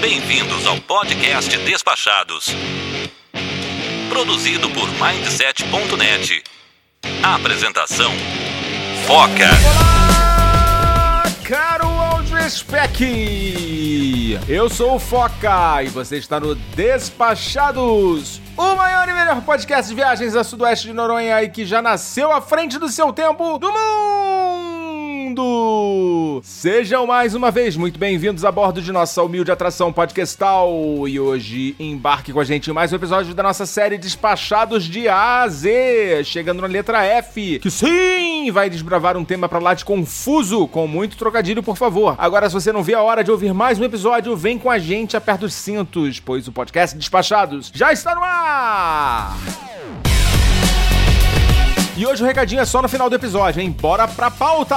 Bem-vindos ao podcast Despachados. Produzido por Mindset.net. Apresentação: Foca. Olá, caro Spec! Eu sou o Foca e você está no Despachados, o maior e melhor podcast de viagens a sudoeste de Noronha e que já nasceu à frente do seu tempo do mundo! Sejam mais uma vez muito bem-vindos a bordo de nossa humilde atração podcastal e hoje embarque com a gente em mais um episódio da nossa série Despachados de A a Z, chegando na letra F, que sim, vai desbravar um tema pra lá de confuso, com muito trocadilho, por favor. Agora, se você não vê a hora de ouvir mais um episódio, vem com a gente, aperta os cintos, pois o podcast Despachados já está no ar! E hoje o recadinho é só no final do episódio, hein? Bora pra pauta!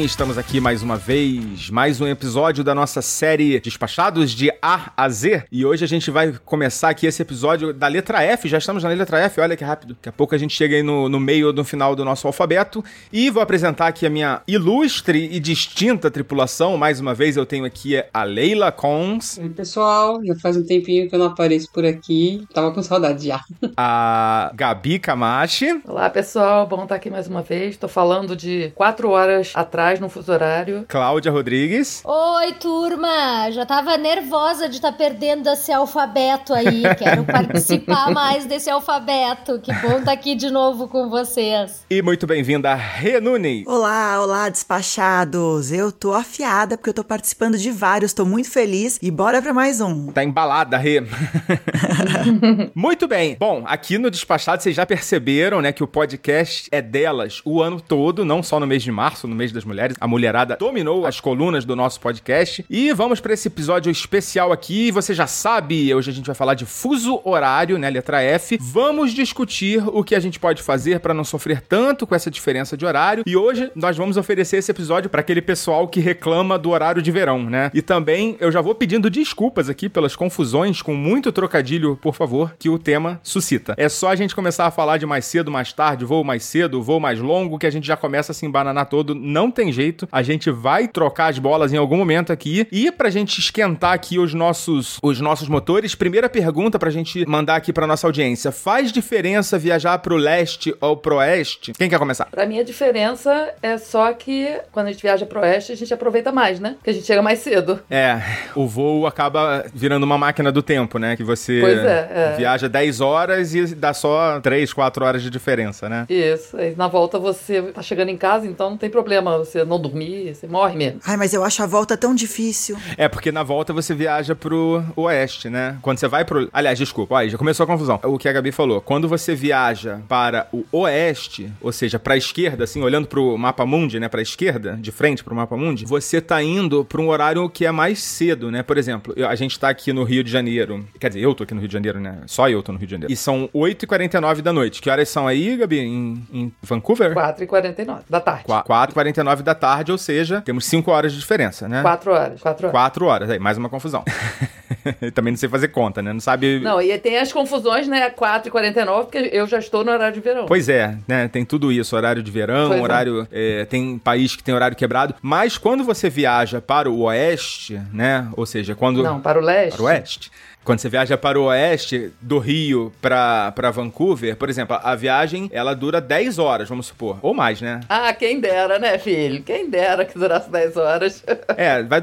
Bem, estamos aqui mais uma vez, mais um episódio da nossa série Despachados de A a Z. E hoje a gente vai começar aqui esse episódio da letra F, já estamos na letra F, olha que rápido. Daqui a pouco a gente chega aí no, no meio ou no final do nosso alfabeto. E vou apresentar aqui a minha ilustre e distinta tripulação. Mais uma vez eu tenho aqui a Leila Cons, Oi, pessoal. Já faz um tempinho que eu não apareço por aqui. Tava com saudade já. a Gabi Camachi, Olá pessoal, bom estar aqui mais uma vez. Estou falando de quatro horas atrás no fuso horário. Cláudia Rodrigues, Oi, turma! Já tava nervosa de estar perdendo esse alfabeto aí. Quero participar mais desse alfabeto. Que bom estar aqui de novo com vocês. e muito bem-vinda a Renune. Olá, olá, despachados! Eu tô afiada porque eu tô participando de vários, tô muito feliz e bora pra mais um. Tá embalada, Rê. Muito bem. Bom, aqui no Despachado vocês já perceberam, né, que o podcast é delas o ano todo, não só no mês de março, no mês das mulheres. A mulherada dominou as colunas do nosso podcast. E vamos para esse episódio especial aqui. Você já sabe, hoje a gente vai falar de fuso horário, né, letra F. Vamos discutir o que a gente pode fazer para não sofrer tanto com essa diferença de horário. E hoje nós vamos oferecer esse episódio para aquele pessoal que reclama do horário de verão, né? E também eu já vou pedindo desculpas aqui pelas confusões com muito trocadilho, por favor, que o tema suscita. É só a gente começar a falar de mais cedo, mais tarde, voo mais cedo, voo mais longo, que a gente já começa a se embananar todo. Não tem jeito. A gente vai trocar as bolas em algum momento aqui. E pra gente esquentar aqui os nossos, os nossos motores, primeira pergunta pra gente mandar aqui pra nossa audiência. Faz diferença viajar pro leste ou pro oeste? Quem quer começar? Pra mim a diferença é só que quando a gente viaja pro oeste, a gente aproveita mais, né? Porque a gente chega mais cedo. É, o voo acaba virando uma máquina do tempo, né? Que você é, é. viaja 10 horas e dá só 3, 4 horas de diferença, né? Isso. Na volta você tá chegando em casa, então não tem problema você não dormir, você morre mesmo. Ai, mas eu acho a volta tão difícil. É, porque na volta você viaja pro oeste, né? Quando você vai pro. Aliás, desculpa, aí já começou a confusão. O que a Gabi falou. Quando você viaja para o oeste, ou seja, pra esquerda, assim, olhando pro mapa mundi, né? Pra esquerda, de frente pro mapa mundi, você tá indo pra um horário que é mais cedo, né? Por exemplo, a gente tá aqui no Rio de Janeiro. Quer dizer, eu tô aqui no Rio de Janeiro, né? Só eu tô no Rio de Janeiro. E são 8h49 da noite. Que horas são aí, Gabi? Em, em Vancouver? 4h49 da tarde. 4h49 da tarde, ou seja, temos 5 horas de diferença, né? 4 horas. 4 horas. Quatro horas, aí, mais uma confusão. Também não sei fazer conta, né? Não sabe. Não, e tem as confusões, né? 4h49, porque eu já estou no horário de verão. Pois é, né? Tem tudo isso, horário de verão, Pois é. horário. é, tem país que tem horário quebrado. Mas quando você viaja para o oeste, né? Ou seja, quando. Não, para o leste. Para o oeste. Quando você viaja para o oeste, do Rio para Vancouver, por exemplo, a viagem ela dura 10 horas, vamos supor. Ou mais, né? Ah, quem dera, né, filho? Quem dera que durasse 10 horas. É, vai,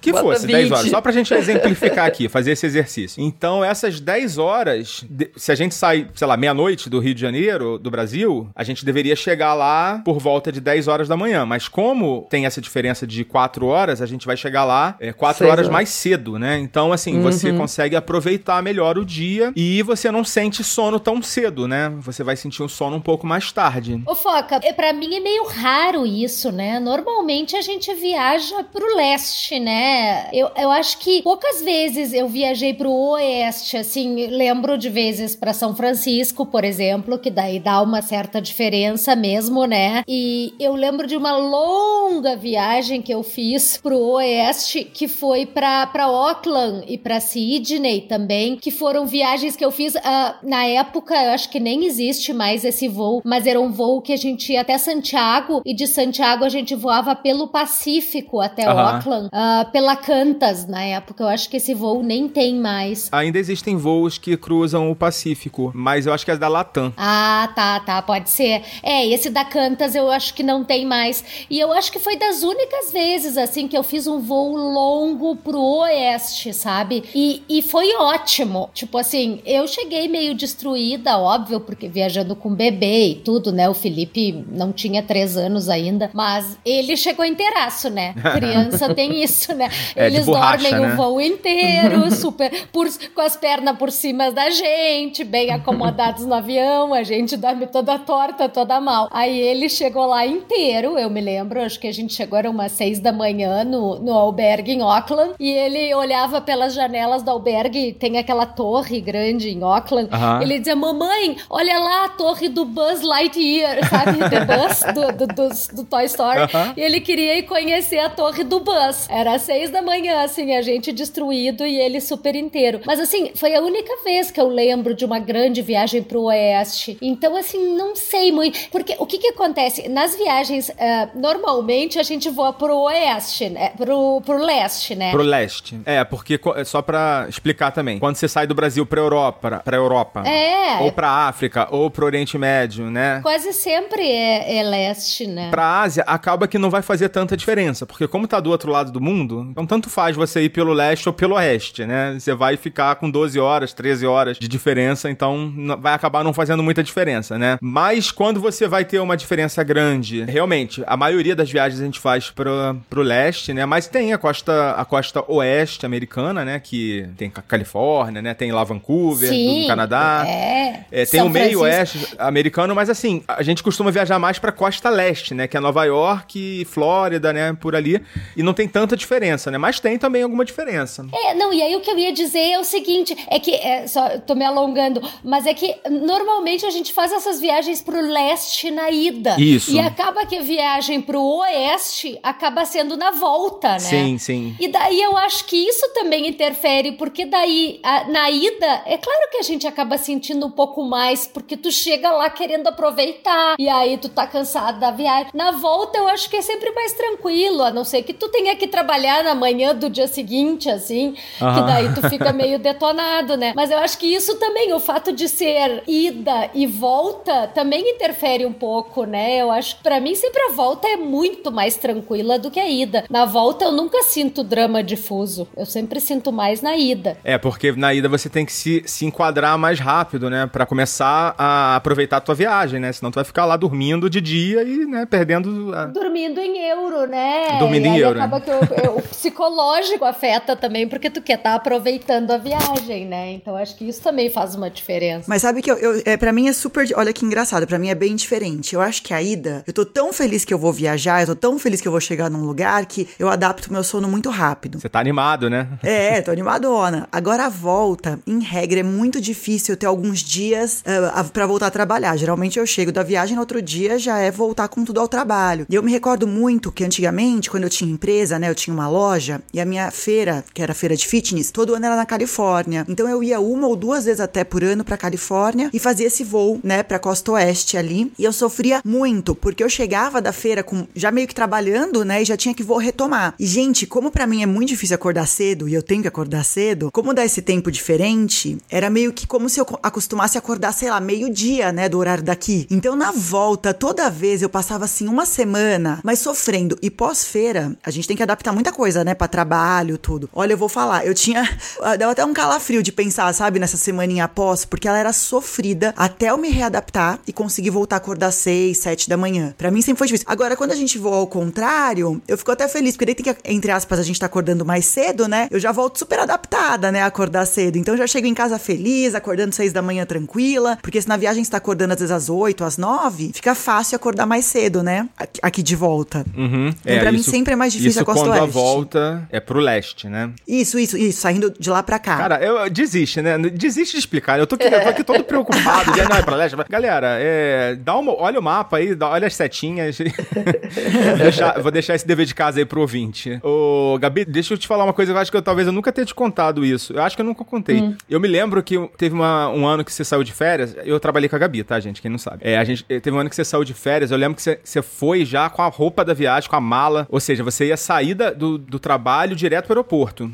que Bota fosse, 10 horas. 20. Só pra gente exemplificar aqui, fazer esse exercício. Então, essas 10 horas, se a gente sai, sei lá, meia-noite do Rio de Janeiro, do Brasil, a gente deveria chegar lá por volta de 10 horas da manhã. Mas como tem essa diferença de 4 horas, a gente vai chegar lá 4 Seis horas horas. mais cedo, né? Então, assim, você consegue aproveitar melhor o dia e você não sente sono tão cedo, né? Você vai sentir o sono um pouco mais tarde. Ô, Foca, é, pra mim é meio raro isso, né? Normalmente a gente viaja pro leste, né? Eu, eu acho que poucas vezes eu viajei pro oeste, assim, lembro de vezes pra São Francisco, por exemplo, que daí dá uma certa diferença mesmo, né? E eu lembro de uma longa viagem que eu fiz pro oeste, que foi pra, pra Auckland e pra Sydney também, que foram viagens que eu fiz ah, na época, eu acho que nem existe mais esse voo, mas era um voo que a gente ia até Santiago e de Santiago a gente voava pelo Pacífico até Aham. Auckland, ah, pela Qantas na época. Eu acho que esse voo nem tem mais. Ainda existem voos que cruzam o Pacífico, mas eu acho que é da Latam. Ah, tá, tá, pode ser. É, esse da Cantas eu acho que não tem mais. E eu acho que foi das únicas vezes, assim, que eu fiz um voo longo pro oeste, sabe? E, e foi ótimo. Tipo assim, eu cheguei meio destruída, óbvio, porque viajando com bebê e tudo, né? O Felipe não tinha três anos ainda, mas ele chegou inteiraço, né? Criança tem isso, né? É, Eles borracha, dormem né? o voo inteiro, super, por, com as pernas por cima da gente, bem acomodados no avião, a gente dorme toda torta, toda mal. Aí ele chegou lá inteiro, eu me lembro, acho que a gente chegou, era umas seis da manhã no, no albergue em Auckland, e ele olhava pelas janelas do albergue, tem aquela torre grande em Auckland, Aham. ele dizia, mamãe, olha lá a torre do Buzz Lightyear, sabe? The Buzz, do, do, do, do Toy Story. Aham. E ele queria ir conhecer a torre do Buzz. Era seis da manhã, assim, a gente destruído e ele super inteiro. Mas assim, foi a única vez que eu lembro de uma grande viagem pro oeste. Então, assim, não sei muito. Porque o que que acontece? Nas viagens, ah, normalmente a gente voa pro oeste, né? Pro, pro leste, né? Pro leste. É, porque é só pra explicar também. Quando você sai do Brasil pra Europa, pra Europa, É. ou pra África, ou pro Oriente Médio, né? Quase sempre é, é leste, né? Pra Ásia, acaba que não vai fazer tanta diferença, porque como tá do outro lado do mundo, então tanto faz você ir pelo leste ou pelo oeste, né? Você vai ficar com 12 horas, 13 horas de diferença, então vai acabar não fazendo muita diferença, né? Mas quando você vai ter uma diferença grande, realmente, a maioria das viagens a gente faz pro, pro leste, né? Mas tem a costa, a costa oeste americana, né? Que tem Califórnia, né? Tem lá Vancouver, Sim, do Canadá. É. É, tem São o meio Francisco. oeste americano, mas assim, a gente costuma viajar mais pra costa leste, né? Que é Nova York, Flórida, né? Por ali. E não tem tanta diferença, né? Mas tem também alguma diferença. É, não, e aí o que eu ia dizer é o seguinte, é que, é, só, tô me alongando, mas é que normalmente a gente faz essas viagens pro leste na ida. Isso. E acaba que a viagem pro oeste acaba sendo na volta, né? Sim, sim. E daí eu acho que isso também interfere, porque daí, a- na ida, é claro que a gente acaba sentindo um pouco mais, porque tu chega lá querendo aproveitar, e aí tu tá cansado da viagem. Na volta eu acho que é sempre mais tranquilo, a não ser que tu tenha que trabalhar na manhã do dia seguinte, assim, que Aham. daí tu fica meio detonado, né? Mas eu acho que isso também, o fato de ser ida e volta, também interfere um pouco, né? Eu acho que pra mim sempre a volta é muito mais tranquila do que a ida. Na volta eu nunca sinto drama difuso, eu sempre sinto mais na ida. É, porque na ida você tem que se, se enquadrar mais rápido, né? Pra começar a aproveitar a tua viagem, né? Senão tu vai ficar lá dormindo de dia e, né, perdendo. A... Dormindo em euro, né? Dormindo e em aí euro, acaba né? que o, o psicológico afeta também, porque tu quer estar aproveitando a viagem, né? Então acho que isso também faz uma diferença. Mas sabe que eu, eu, é, pra mim é super. Olha que engraçado, pra mim é bem diferente. Eu acho que a ida, eu tô tão feliz que eu vou viajar, eu tô tão feliz que eu vou chegar num lugar que eu adapto meu sono muito rápido. Você tá animado, né? É, tô animadona. Agora a volta, em regra, é muito difícil ter alguns dias uh, para voltar a trabalhar. Geralmente eu chego da viagem no outro dia já é voltar com tudo ao trabalho. E eu me recordo muito que antigamente, quando eu tinha empresa, né, eu tinha uma loja e a minha feira, que era feira de fitness, todo ano era na Califórnia. Então eu ia uma ou duas vezes até por ano pra Califórnia e fazia esse voo, né, pra costa oeste ali. E eu sofria muito, porque eu chegava da feira com já meio que trabalhando, né, e já tinha que vou retomar. E gente, como pra mim é muito difícil acordar cedo e eu tenho que acordar cedo, como dá esse tempo diferente, era meio que como se eu co- acostumasse a acordar, sei lá, meio-dia, né, do horário daqui. Então na volta, toda vez eu passava assim uma semana mas sofrendo. E pós-feira, a gente tem que adaptar muita coisa, né? Pra trabalho, tudo. Olha, eu vou falar, eu tinha. Deu até um calafrio de pensar, sabe, nessa semaninha após, porque ela era sofrida até eu me readaptar e conseguir voltar a acordar seis, sete da manhã. Pra mim sempre foi difícil. Agora, quando a gente voa ao contrário, eu fico até feliz, porque daí tem que, entre aspas, a gente tá acordando mais cedo, né? Eu já volto super adaptada, né? A acordar cedo. Então eu já chego em casa feliz, acordando seis da manhã tranquila. Porque se na viagem você tá acordando às vezes às oito, às nove, fica fácil acordar mais cedo, né? Aqui, de volta. Uhum. Então, pra mim sempre é mais difícil isso a costa quando a oeste. volta é pro leste, né? Isso, isso, isso. Saindo de lá pra cá. Cara, eu desiste, né? Desiste de explicar. Eu tô aqui, eu tô aqui todo preocupado. Não é pra leste. Galera, é, dá uma, olha o mapa aí, dá- olha as setinhas. Deixar- vou deixar esse dever de casa aí pro ouvinte. Ô, Gabi, deixa eu te falar uma coisa. Eu acho que eu, talvez eu nunca tenha te contado isso. Eu acho que eu nunca contei. Eu me lembro que teve uma- um ano que você saiu de férias. Eu trabalhei com a Gabi, tá, gente? Quem não sabe. É, a gente, teve um ano que você saiu de férias. Eu lembro que você, você foi já com a roupa da viagem, com a mala. Ou seja, você ia sair da- do, do trabalho direto pro aeroporto.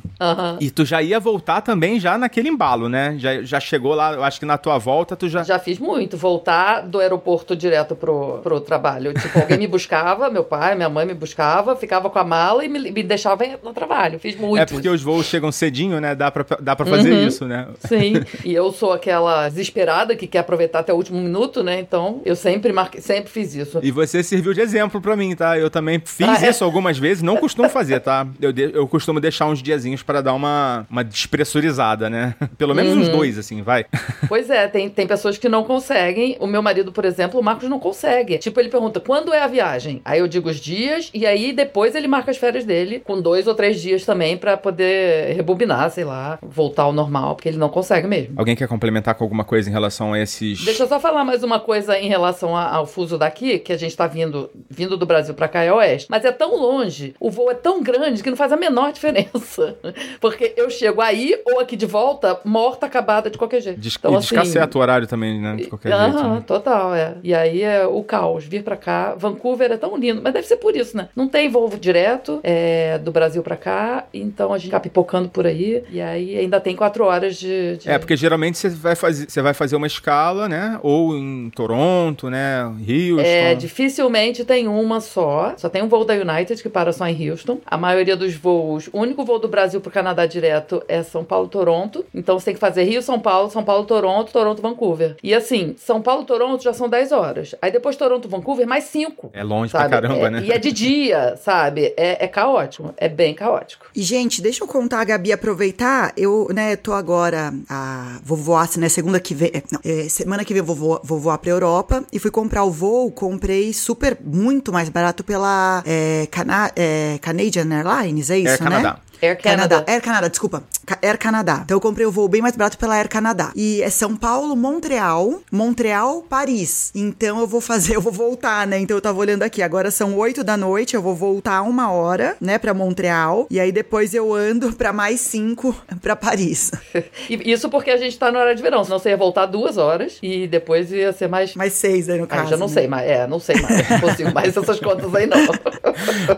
E tu já ia voltar também já naquele embalo, né? Já, já chegou lá, eu acho que na tua volta tu já. Já fiz muito, voltar do aeroporto direto pro, pro trabalho. Tipo, alguém me buscava, meu pai, minha mãe me buscava, ficava com a mala e me, me deixava no trabalho. Fiz muito. É porque os voos chegam cedinho, né? Dá pra, dá pra fazer Uhum. isso, né? Sim, e eu sou aquela desesperada que quer aproveitar até o último minuto, né? Então, eu sempre marquei, sempre fiz isso. E você serviu de exemplo pra mim, tá? Eu também fiz Ah, é? isso algumas vezes, não costumo fazer, tá? Eu, de- eu costumo deixar uns diazinhos pra dar uma, uma despressurizada, né? Pelo menos Uhum. uns dois, assim, vai. Pois é, tem, tem pessoas que não conseguem. O meu marido, por exemplo, o Marcos não consegue. Tipo, ele pergunta, quando é a viagem? Aí eu digo os dias, e aí depois ele marca as férias dele, com dois ou três dias também, pra poder rebobinar, sei lá, voltar ao normal, porque ele não consegue mesmo. Alguém quer complementar com alguma coisa em relação a esses. Deixa eu só falar mais uma coisa em relação a- ao fuso daqui, que a gente tá vindo, vindo do Brasil pra cá é oeste. Mas é tão longe, o voo é tão grande que não faz a menor diferença. Porque eu chego aí ou aqui de volta, morta, acabada de qualquer jeito. Des... Então, e assim, descaceta o horário também, né? De qualquer Aham, jeito. Né? total, é. E aí é o caos. Vir pra cá. Vancouver é tão lindo, mas deve ser por isso, né? Não tem voo direto é, do Brasil pra cá, então a gente fica pipocando por aí. E aí ainda tem quatro horas de. de- É, porque geralmente você vai, fazer, você vai fazer uma escala, né? Ou em Toronto, né? Houston. É, dificilmente tem uma só. Só tem um voo da United que para só em Houston. A maioria dos voos, o único voo do Brasil pro Canadá direto é São Paulo-Toronto. Então você tem que fazer Rio-São Paulo, São Paulo-Toronto, Toronto-Vancouver. E assim, São Paulo-Toronto já são 10 horas. Aí depois Toronto-Vancouver, mais 5. É longe Sabe? pra caramba, É- né? E é de dia, sabe? É, é caótico. É bem caótico. E, gente, deixa eu contar, a Gabi, aproveitar. Eu, né, tô agora. A, vou voar, né, segunda que vem. é, Não, é, semana que vem eu vou, voar- vou voar pra Europa. E fui comprar o voo, comprei super, muito mais barato pela é, Cana- é, Canadian Airlines, é isso, Air né? Canada. Air Canada. Air Canada, desculpa. Air Canada. Então eu comprei o voo bem mais barato pela Air Canada. E é São Paulo, Montreal, Montreal, Paris. Então eu vou fazer, eu vou voltar, né? Então eu tava olhando aqui, agora são 8 da noite, eu vou voltar uma hora, né, pra Montreal. E aí depois eu ando pra mais 5 pra Paris. Isso porque a gente tá no horário de verão. Senão você ia voltar duas horas e depois ia ser mais. Mais 6 aí no Ah, caso. já não né? sei mais. É, não sei mais. Não consigo mais essas contas aí, não.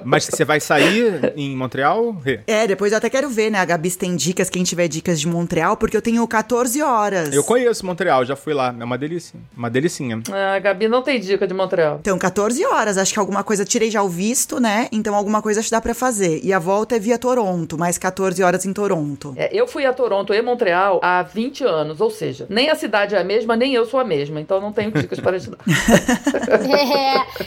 Mas você vai sair em Montreal? Rê? É, depois eu até quero ver, né? A Gabi se tem dicas, quem tiver dicas de Montreal, porque eu tenho 14 horas. Eu conheço Montreal, já fui lá. É uma delícia. Uma delicinha. Ah, A Gabi não tem dica de Montreal. Então, 14 horas. Acho que alguma coisa tirei já o visto, né? Então, alguma coisa acho que dá pra fazer. E a volta é via Toronto, mais 14 horas em Toronto. É, eu fui a Toronto e Montreal há 20 anos, ou seja, nem a cidade é a mesma, nem eu sou a mesma, então não tenho dicas para te dar.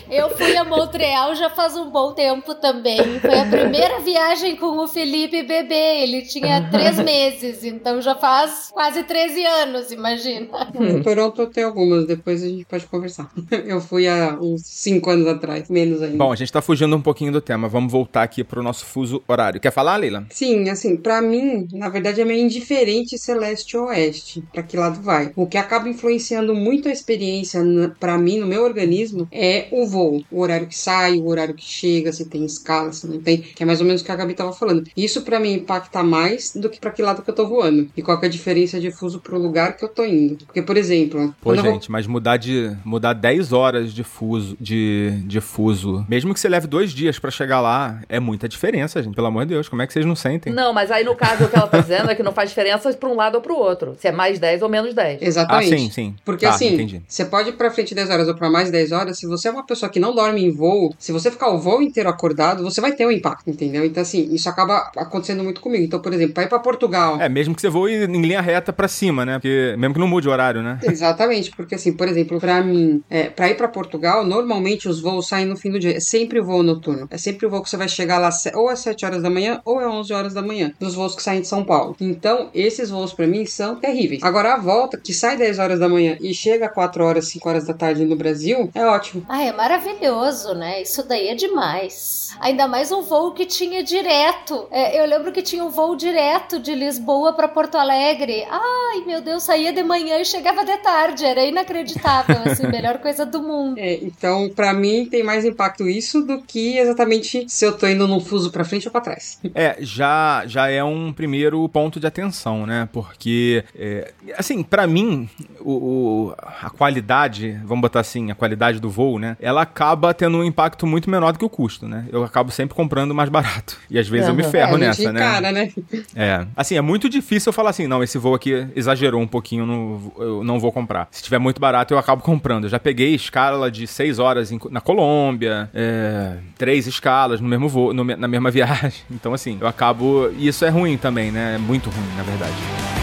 É, eu fui a Montreal já faz um bom tempo também. Foi a primeira viagem com o Felipe bebê. Ele tinha três meses, então já faz quase 13 anos, imagina. Em Toronto tem algumas, depois a gente pode conversar. Eu fui há uns 5 anos atrás, menos ainda. Bom, a gente tá fugindo um pouquinho do tema. Vamos voltar aqui pro nosso fuso horário. Quer falar, Leila? Sim, assim, pra mim, na verdade é meio indiferente celeste ou oeste, pra que lado vai. O que acaba influenciando muito a experiência pra mim, no meu organismo, é o voo. O horário que sai, o horário que chega, se tem escala, se não tem, que é mais ou menos o que a Gabi tava falando. Isso para mim impacta mais do que para que lado que eu tô voando. E qual que é a diferença de fuso pro lugar que eu tô indo. Porque, por exemplo... Pô, gente, vou... mas mudar de mudar 10 horas de fuso, de, de fuso, mesmo que você leve dois dias para chegar lá, é muita diferença, gente. Pelo amor de Deus, como é que vocês não sentem? Não, mas aí no caso o que ela tá dizendo é que não faz diferença pra um lado ou pro outro. Se é mais 10 ou menos 10. Exatamente. Ah, sim, sim. Porque tá, assim, entendi. você pode ir pra frente 10 horas ou pra mais 10 horas, se você é uma pessoa que não dorme em voo, se você ficar o voo inteiro acordado, você vai ter um impacto, entendeu? Então, assim, isso acaba acontecendo muito comigo. Então, por exemplo, pra ir pra Portugal. É, mesmo que você voe em linha reta pra cima, né? Porque mesmo que não mude o horário, né? Exatamente, porque assim, por exemplo, pra mim, é, pra ir pra Portugal, normalmente os voos saem no fim do dia. É sempre o voo noturno. É sempre o voo que você vai chegar lá ou às 7 horas da manhã ou às 11 horas da manhã, dos voos que saem de São Paulo. Então, esses voos pra mim são terríveis. Agora, a volta, que sai 10 horas da manhã e chega 4 horas, 5 horas da tarde no Brasil, é ótimo. Ah, é maravilhoso, né? Isso daí é demais. Ainda mais um voo que tinha direto. É, eu lembro que tinha um voo direto de Lisboa para Porto Alegre. Ai, meu Deus, saía de manhã e chegava de tarde. Era inacreditável, assim, melhor coisa do mundo. É, então, para mim, tem mais impacto isso do que exatamente se eu tô indo num fuso para frente ou para trás. É, já, já é um primeiro ponto de atenção, né? Porque, é, assim, para mim, o, o, a qualidade, vamos botar assim, a qualidade do voo, né? Ela acaba tendo um impacto muito menor do que o custo, né? Eu acabo sempre comprando mais barato. E às vezes uhum. eu me ferro é, nessa, né? Cara, né? É. Assim, é muito difícil eu falar assim, não, esse voo aqui exagerou um pouquinho, no, eu não vou comprar. Se tiver muito barato, eu acabo comprando. Eu já peguei escala de seis horas em, na Colômbia, é, três escalas no mesmo voo, no, na mesma viagem. Então, assim, eu acabo. E isso é ruim também, né? É muito ruim, na verdade.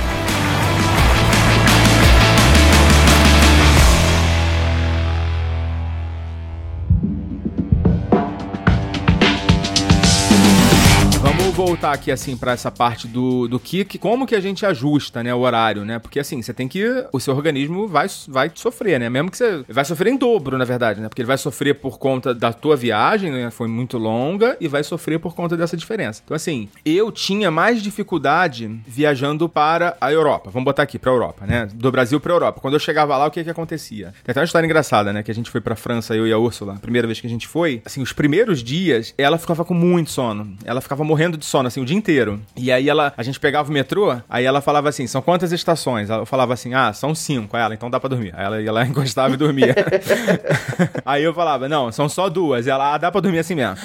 Voltar aqui, assim, para essa parte do, do que, como que a gente ajusta, né, o horário, né? Porque, assim, você tem que... O seu organismo vai, vai sofrer, né? Mesmo que você... Vai sofrer em dobro, na verdade, né? Porque ele vai sofrer por conta da tua viagem, né? Foi muito longa, e vai sofrer por conta dessa diferença. Então, assim, eu tinha mais dificuldade viajando para a Europa. Vamos botar aqui, pra Europa, né? Do Brasil pra Europa. Quando eu chegava lá, o que que acontecia? Tem até uma história engraçada, né? Que a gente foi pra França, eu e a Úrsula, a primeira vez que a gente foi. Assim, os primeiros dias, ela ficava com muito sono. Ela ficava morrendo de sono sono, assim, o dia inteiro. E aí ela, a gente pegava o metrô, aí ela falava assim, são quantas estações? Eu falava assim, ah, são cinco. Aí ela, então dá pra dormir. Aí ela ia lá, encostava e dormia. aí eu falava, não, são só duas. E ela, ah, dá pra dormir assim mesmo.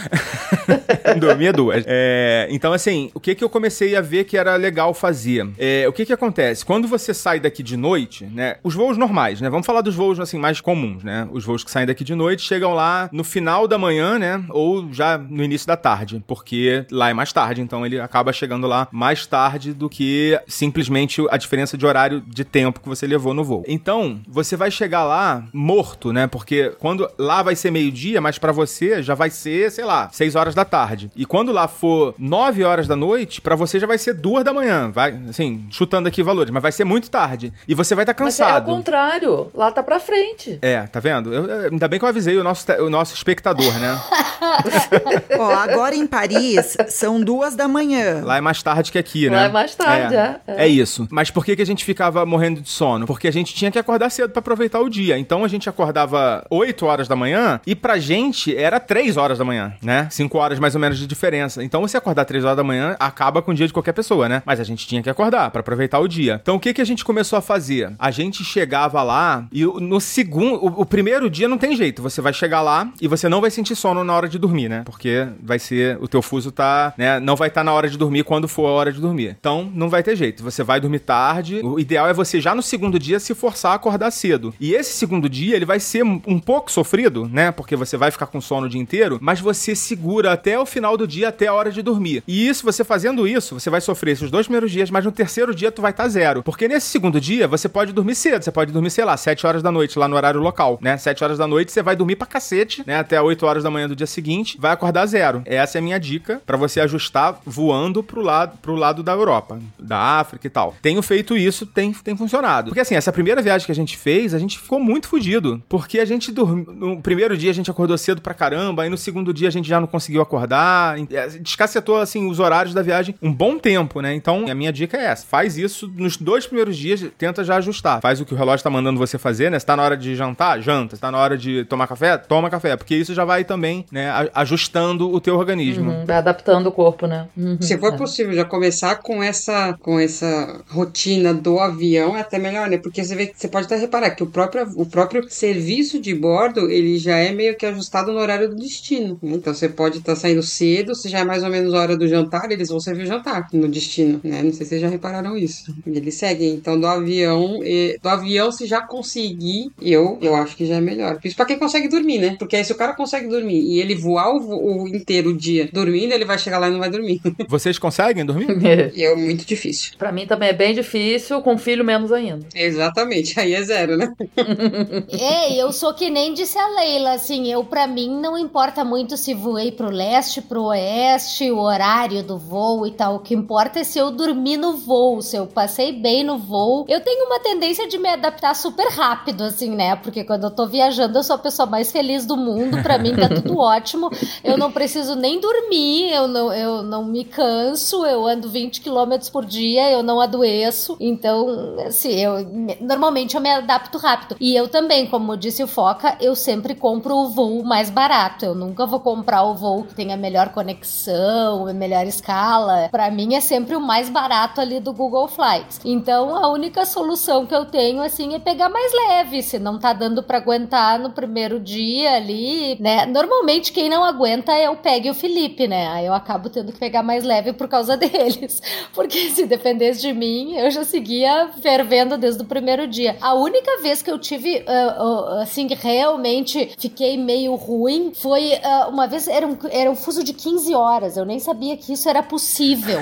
dormia duas. É, então, assim, o que que eu comecei a ver que era legal fazer? É, o que que acontece? Quando você sai daqui de noite, né, os voos normais, né, vamos falar dos voos, assim, mais comuns, né, os voos que saem daqui de noite chegam lá no final da manhã, né, ou já no início da tarde, porque lá é mais tarde, então ele acaba chegando lá mais tarde do que simplesmente a diferença de horário de tempo que você levou no voo. Então, você vai chegar lá morto, né? Porque quando lá vai ser meio-dia, mas para você já vai ser, sei lá, 6 horas da tarde. E quando lá for 9 horas da noite, para você já vai ser 2 da manhã. Vai, assim, chutando aqui valores, mas vai ser muito tarde. E você vai estar tá cansado. Mas é ao contrário, lá tá pra frente. É, tá vendo? Eu, ainda bem que eu avisei o nosso, o nosso espectador, né? Ó, agora em Paris são duas da manhã. Lá é mais tarde que aqui, né? Lá é mais tarde, é. É, é isso. Mas por que, que a gente ficava morrendo de sono? Porque a gente tinha que acordar cedo para aproveitar o dia. Então a gente acordava 8 horas da manhã e pra gente era 3 horas da manhã, né? 5 horas mais ou menos de diferença. Então você acordar 3 horas da manhã acaba com o dia de qualquer pessoa, né? Mas a gente tinha que acordar para aproveitar o dia. Então o que, que a gente começou a fazer? A gente chegava lá e no segundo, o, primeiro dia não tem jeito. Você vai chegar lá e você não vai sentir sono na hora de dormir, né? Porque vai ser, o teu fuso tá, né? Não vai estar tá na hora de dormir quando for a hora de dormir. Então, não vai ter jeito. Você vai dormir tarde. O ideal é você já no segundo dia se forçar a acordar cedo. E esse segundo dia, ele vai ser um pouco sofrido, né? Porque você vai ficar com sono o dia inteiro, mas você segura até o final do dia, até a hora de dormir. E isso, você fazendo isso, você vai sofrer esses dois primeiros dias, mas no terceiro dia tu vai estar tá zero. Porque nesse segundo dia, você pode dormir cedo. Você pode dormir, sei lá, 7 horas da noite, lá no horário local, né? 7 horas da noite, você vai dormir pra cacete, né? Até 8 horas da manhã do dia seguinte, vai acordar zero. Essa é a minha dica para você ajustar voando pro lado, pro lado da Europa, da África e tal. Tenho feito isso, tem, tem funcionado. Porque assim, essa primeira viagem que a gente fez, a gente ficou muito fodido. Porque a gente dormiu. No primeiro dia a gente acordou cedo pra caramba, aí no segundo dia a gente já não conseguiu acordar acordar. É, Descacetou, assim, os horários da viagem um bom tempo, né? Então, a minha dica é essa. Faz isso nos dois primeiros dias, tenta já ajustar. Faz o que o relógio tá mandando você fazer, né? Se tá na hora de jantar, janta. Se tá na hora de tomar café, toma café. Porque isso já vai também, né, ajustando o teu organismo. Uhum, vai adaptando o corpo, né? Uhum, Se for é. possível já começar com essa, com essa rotina do avião, é até melhor, né? Porque você vê, você pode até reparar que o próprio, o próprio serviço de bordo, ele já é meio que ajustado no horário do destino. Então você pode estar saindo cedo, se já é mais ou menos a hora do jantar, eles vão servir o jantar no destino, né? Não sei se vocês já repararam isso. Eles seguem. Então do avião, e- do avião se já conseguir, eu, eu acho que já é melhor. Isso pra quem consegue dormir, né? Porque aí se o cara consegue dormir e ele voar o, o inteiro o dia dormindo, ele vai chegar lá e não vai dormir. Vocês conseguem dormir? E é muito difícil. pra mim também é bem difícil, com filho menos ainda. Exatamente, aí é zero, né? É, eu sou que nem disse a Leila, assim, eu pra mim não importa muito se voei pro leste, pro oeste, o horário do voo e tal. O que importa é se eu dormi no voo, se eu passei bem no voo. Eu tenho uma tendência de me adaptar super rápido, assim, né? Porque quando eu tô viajando, eu sou a pessoa mais feliz do mundo, pra mim tá tudo ótimo. Eu não preciso nem dormir, eu não, eu não me canso, eu ando 20 km por dia, eu não adoeço. Então, assim, eu normalmente eu me adapto rápido. E eu também, como disse o Foca, eu sempre compro o voo mais barato. Eu nunca vou comprar o voo que tenha melhor conexão, a melhor escala. Pra mim é sempre o mais barato ali do Google Flights. Então, a única solução que eu tenho assim é pegar mais leve, se não tá dando pra aguentar no primeiro dia ali, né? Normalmente quem não aguenta é o Peg e o Felipe, né? Aí eu acabo tendo que pegar mais leve por causa deles. Porque se dependesse de mim, eu já seguia fervendo desde o primeiro dia. A única vez que eu tive, ah, ah, assim, realmente fiquei meio ruim foi ah, uma vez, era um, era um fuso de 15 horas. Eu nem sabia que isso era possível.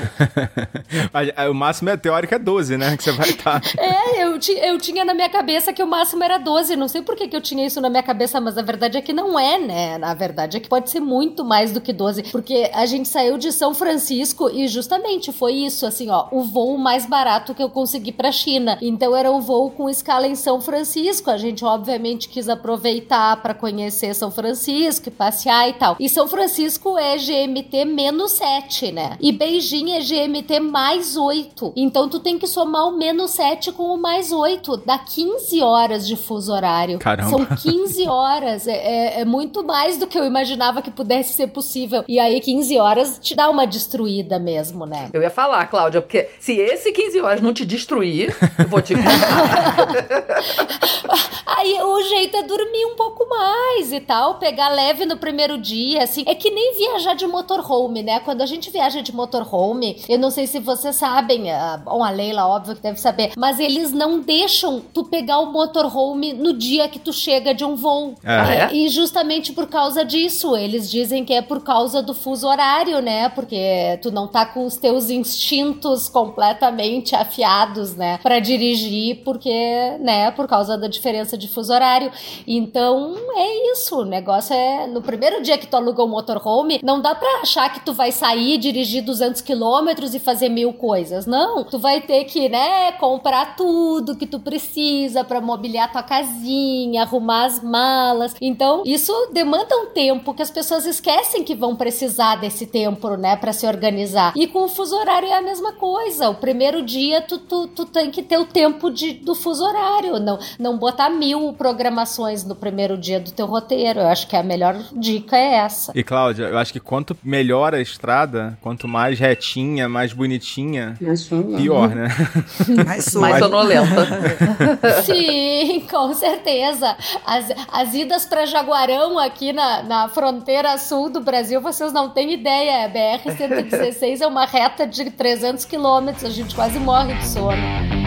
A- o máximo é teórico é 12, né? Que você vai estar. É, eu, ti- eu tinha na minha cabeça que o máximo era 12. Não sei por que, que eu tinha isso na minha cabeça, mas a verdade é que não é, né? Na verdade é que pode ser muito mais do que 12. Porque a gente saiu de São Francisco e justamente foi isso, assim, ó, o voo mais barato que eu consegui pra China. Então era um voo com escala em São Francisco. A gente, obviamente, quis aproveitar pra conhecer São Francisco e passear e tal. E São Francisco é GMT menos 7, né? E Beijing é GMT mais 8. Então tu tem que somar o menos 7 com o mais 8. Dá 15 horas de fuso horário. Caramba. São 15 horas. É, é- é muito mais do que eu imaginava que pudesse ser possível. E aí 15 horas te dá uma destruída mesmo, né? Eu ia falar, Cláudia, porque se esse 15 horas não te destruir, eu vou te contar. Aí o jeito é dormir um pouco mais e tal, pegar leve no primeiro dia, assim. É que nem viajar de motorhome, né? Quando a gente viaja de motorhome, eu não sei se vocês sabem, a, bom, a Leila, óbvio que deve saber, mas eles não deixam tu pegar o motorhome no dia que tu chega de um voo. Ah, é? E justamente por causa disso, eles dizem que é por causa do fuso horário, né? Porque tu não tá com os teus instintos completamente afiados, né? Pra dirigir, porque, né? Por causa da diferença de fuso horário. Então, é isso. O negócio é, no primeiro dia que tu aluga o motorhome, não dá pra achar que tu vai sair, dirigir 200 quilômetros e fazer mil coisas. Não. Tu vai ter que, né? Comprar tudo que tu precisa pra mobiliar tua casinha, arrumar as malas. Então, isso demanda um tempo que as pessoas esquecem que vão precisar desse tempo, né, Pra se organizar. E com o fuso horário é a mesma coisa. O primeiro dia tu, tu, tu tem que ter o tempo de, do fuso horário, não, não botar mil programações no primeiro dia do teu roteiro. Eu acho que a melhor dica é essa. E Cláudia, eu acho que quanto melhor a estrada, quanto mais retinha, mais bonitinha, lá. pior, né? Mas sou. Mais sonolenta. Sim, com certeza. As, as idas para Jaguarão aqui na, na fronteira sul do Brasil, vocês não têm ideia. A BR-116 é uma reta de 300 quilômetros. A gente quase morre de sono.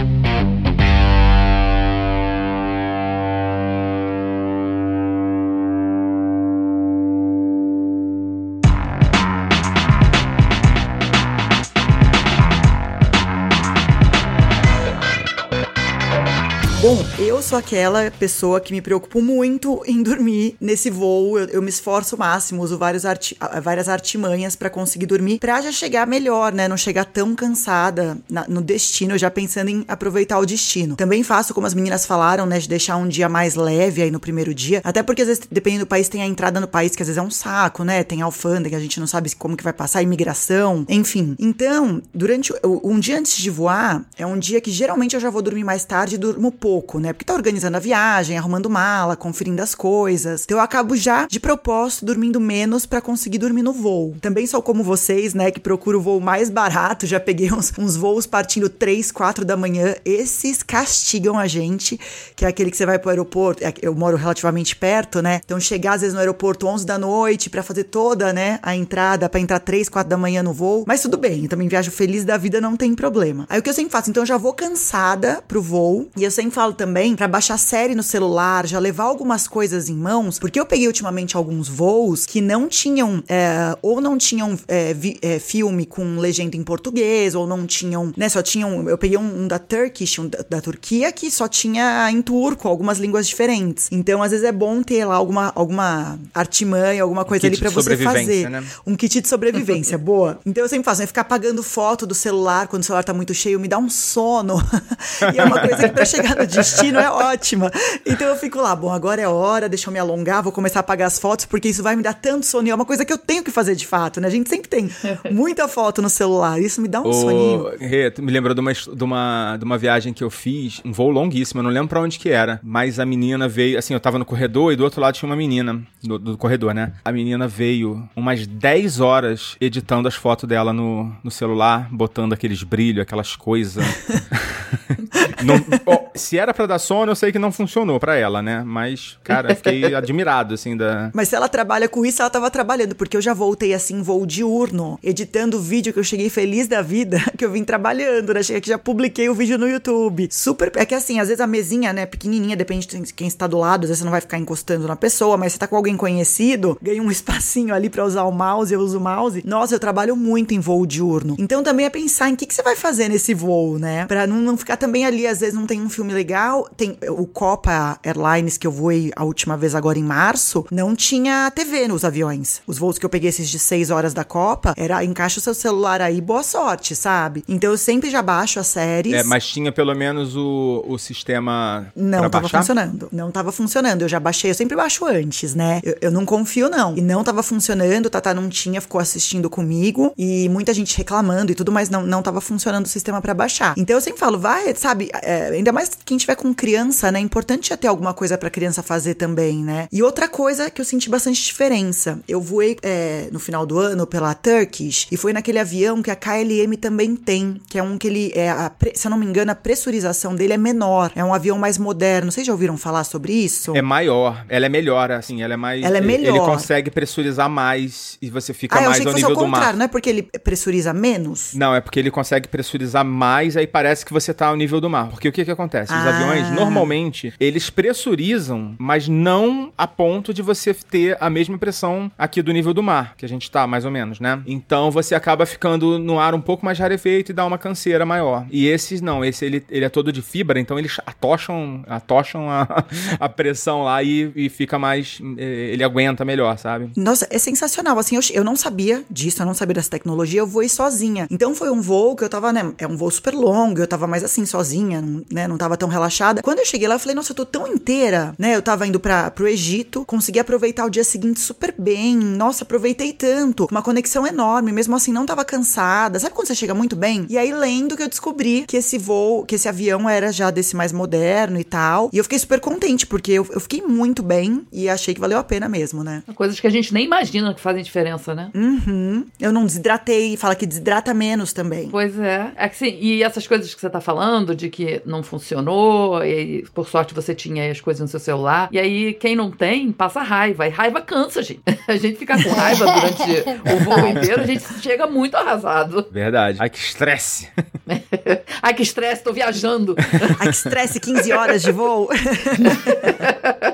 Bom, eu sou aquela pessoa que me preocupo muito em dormir nesse voo. Eu, eu me esforço o máximo, uso vários arti várias artimanhas para conseguir dormir, pra já chegar melhor, né? Não chegar tão cansada na, no destino, já pensando em aproveitar o destino. Também faço, como as meninas falaram, né? De deixar um dia mais leve aí no primeiro dia. Até porque às vezes, dependendo do país, tem a entrada no país que às vezes é um saco, né? Tem alfândega, a gente não sabe como que vai passar, imigração, enfim. Então, durante um dia antes de voar, é um dia que geralmente eu já vou dormir mais tarde e durmo pouco pouco, né? Porque tá organizando a viagem, arrumando mala, conferindo as coisas. Então eu acabo já, de propósito, dormindo menos para conseguir dormir no voo. Também sou como vocês, né? Que procuro o voo mais barato. Já peguei uns, uns voos partindo 3, 4 da manhã. Esses castigam a gente, que é aquele que você vai pro aeroporto. É, eu moro relativamente perto, né? Então chegar às vezes no aeroporto 11 da noite para fazer toda, né? A entrada, para entrar 3, 4 da manhã no voo. Mas tudo bem, eu também viajo feliz da vida, não tem problema. Aí o que eu sempre faço? Então eu já vou cansada pro voo e eu sempre falo também para baixar série no celular, já levar algumas coisas em mãos, porque eu peguei ultimamente alguns voos que não tinham, é, ou não tinham é, vi, é, filme com legenda em português, ou não tinham, né, só tinham, eu peguei um, um da Turkish, um da, da, Turquia, que só tinha em turco, algumas línguas diferentes. Então, às vezes é bom ter lá alguma, alguma artimanha, alguma coisa um ali para você fazer. Né? Um kit de sobrevivência, boa. Então eu sempre faço, né, ficar apagando foto do celular quando o celular tá muito cheio, me dá um sono. e é uma coisa que pra chegar no destino é ótima. Então eu fico lá, bom, agora é hora, deixa eu me alongar, vou começar a apagar as fotos, porque isso vai me dar tanto sono. É uma coisa que eu tenho que fazer de fato, né? A gente sempre tem muita foto no celular, isso me dá um Ô, soninho. Rê, me lembrou de uma, de, uma, de uma viagem que eu fiz, um voo longuíssimo, eu não lembro pra onde que era, mas a menina veio, assim, eu tava no corredor e do outro lado tinha uma menina, do, do corredor, né? A menina veio umas 10 horas editando as fotos dela no, no celular, botando aqueles brilhos, aquelas coisas. não, oh, se era pra dar sono, eu sei que não funcionou para ela, né? Mas, cara, fiquei admirado, assim, da. Mas se ela trabalha com isso, ela tava trabalhando, porque eu já voltei assim, voo diurno, editando o vídeo que eu cheguei feliz da vida, que eu vim trabalhando, né? Cheguei que já publiquei o vídeo no YouTube. Super. É que assim, às vezes a mesinha, né, pequenininha, depende de quem está do lado, às vezes você não vai ficar encostando na pessoa, mas você tá com alguém conhecido, ganha um espacinho ali para usar o mouse, eu uso o mouse. Nossa, eu trabalho muito em voo diurno. Então também é pensar em o que, que você vai fazer nesse voo, né? Pra não, não ficar também ali, às vezes não tem um filme legal. Tem o Copa Airlines que eu voei a última vez agora em março, não tinha TV nos aviões. Os voos que eu peguei esses de 6 horas da Copa, era encaixa o seu celular aí, boa sorte, sabe? Então eu sempre já baixo as séries. É, mas tinha pelo menos o, o sistema. Não tava baixar? funcionando. Não tava funcionando. Eu já baixei, eu sempre baixo antes, né? Eu, eu não confio, não. E não tava funcionando, Tata não tinha, ficou assistindo comigo. E muita gente reclamando e tudo, mas não, não tava funcionando o sistema para baixar. Então eu sempre falo, vai, sabe? É, ainda mais quem tiver com criança, né? É importante ter alguma coisa pra criança fazer também, né? E outra coisa que eu senti bastante diferença. Eu voei é, no final do ano pela Turkish e foi naquele avião que a KLM também tem, que é um que ele é, a, se eu não me engano, a pressurização dele é menor. É um avião mais moderno. Vocês já ouviram falar sobre isso? É maior. Ela é melhor, assim. Ela é mais. Ela é melhor. Ele consegue pressurizar mais e você fica ah, mais ao nível do mar. Não é porque ele pressuriza menos? Não, é porque ele consegue pressurizar mais, aí parece que você tá ao nível do mar. Porque o que que acontece? Os ah. aviões, normalmente, eles pressurizam, mas não a ponto de você ter a mesma pressão aqui do nível do mar, que a gente tá, mais ou menos, né? Então você acaba ficando no ar um pouco mais rarefeito e dá uma canseira maior. E esses não, esse ele, ele é todo de fibra, então eles atocham, atocham a, a pressão lá e, e fica mais. Eh, ele aguenta melhor, sabe? Nossa, é sensacional. Assim, eu, eu não sabia disso, eu não sabia dessa tecnologia, eu voei sozinha. Então foi um voo que eu tava, né? É um voo super longo, eu tava mais assim, sozinha, né? Não tava tão relaxada. Quando eu cheguei lá, eu falei, nossa, eu tô tão inteira, né? Eu tava indo para pro Egito, consegui aproveitar o dia seguinte super bem. Nossa, aproveitei tanto. Uma conexão enorme, mesmo assim não tava cansada. Sabe quando você chega muito bem? E aí, lendo que eu descobri que esse voo, que esse avião era já desse mais moderno e tal. E eu fiquei super contente, porque eu, eu fiquei muito bem e achei que valeu a pena mesmo, né? Coisas que a gente nem imagina que fazem diferença, né? Uhum. Eu não desidratei, fala que desidrata menos também. Pois é. É que sim, e essas coisas que você tá falando, de que não funcionou, e por sorte você tinha as coisas no seu celular. E aí, quem não tem, passa raiva. E raiva cansa, gente. A gente fica com raiva durante o voo inteiro, a gente chega muito arrasado. Verdade. Ai, que estresse. Ai, que estresse, tô viajando. Ai, que estresse, 15 horas de voo.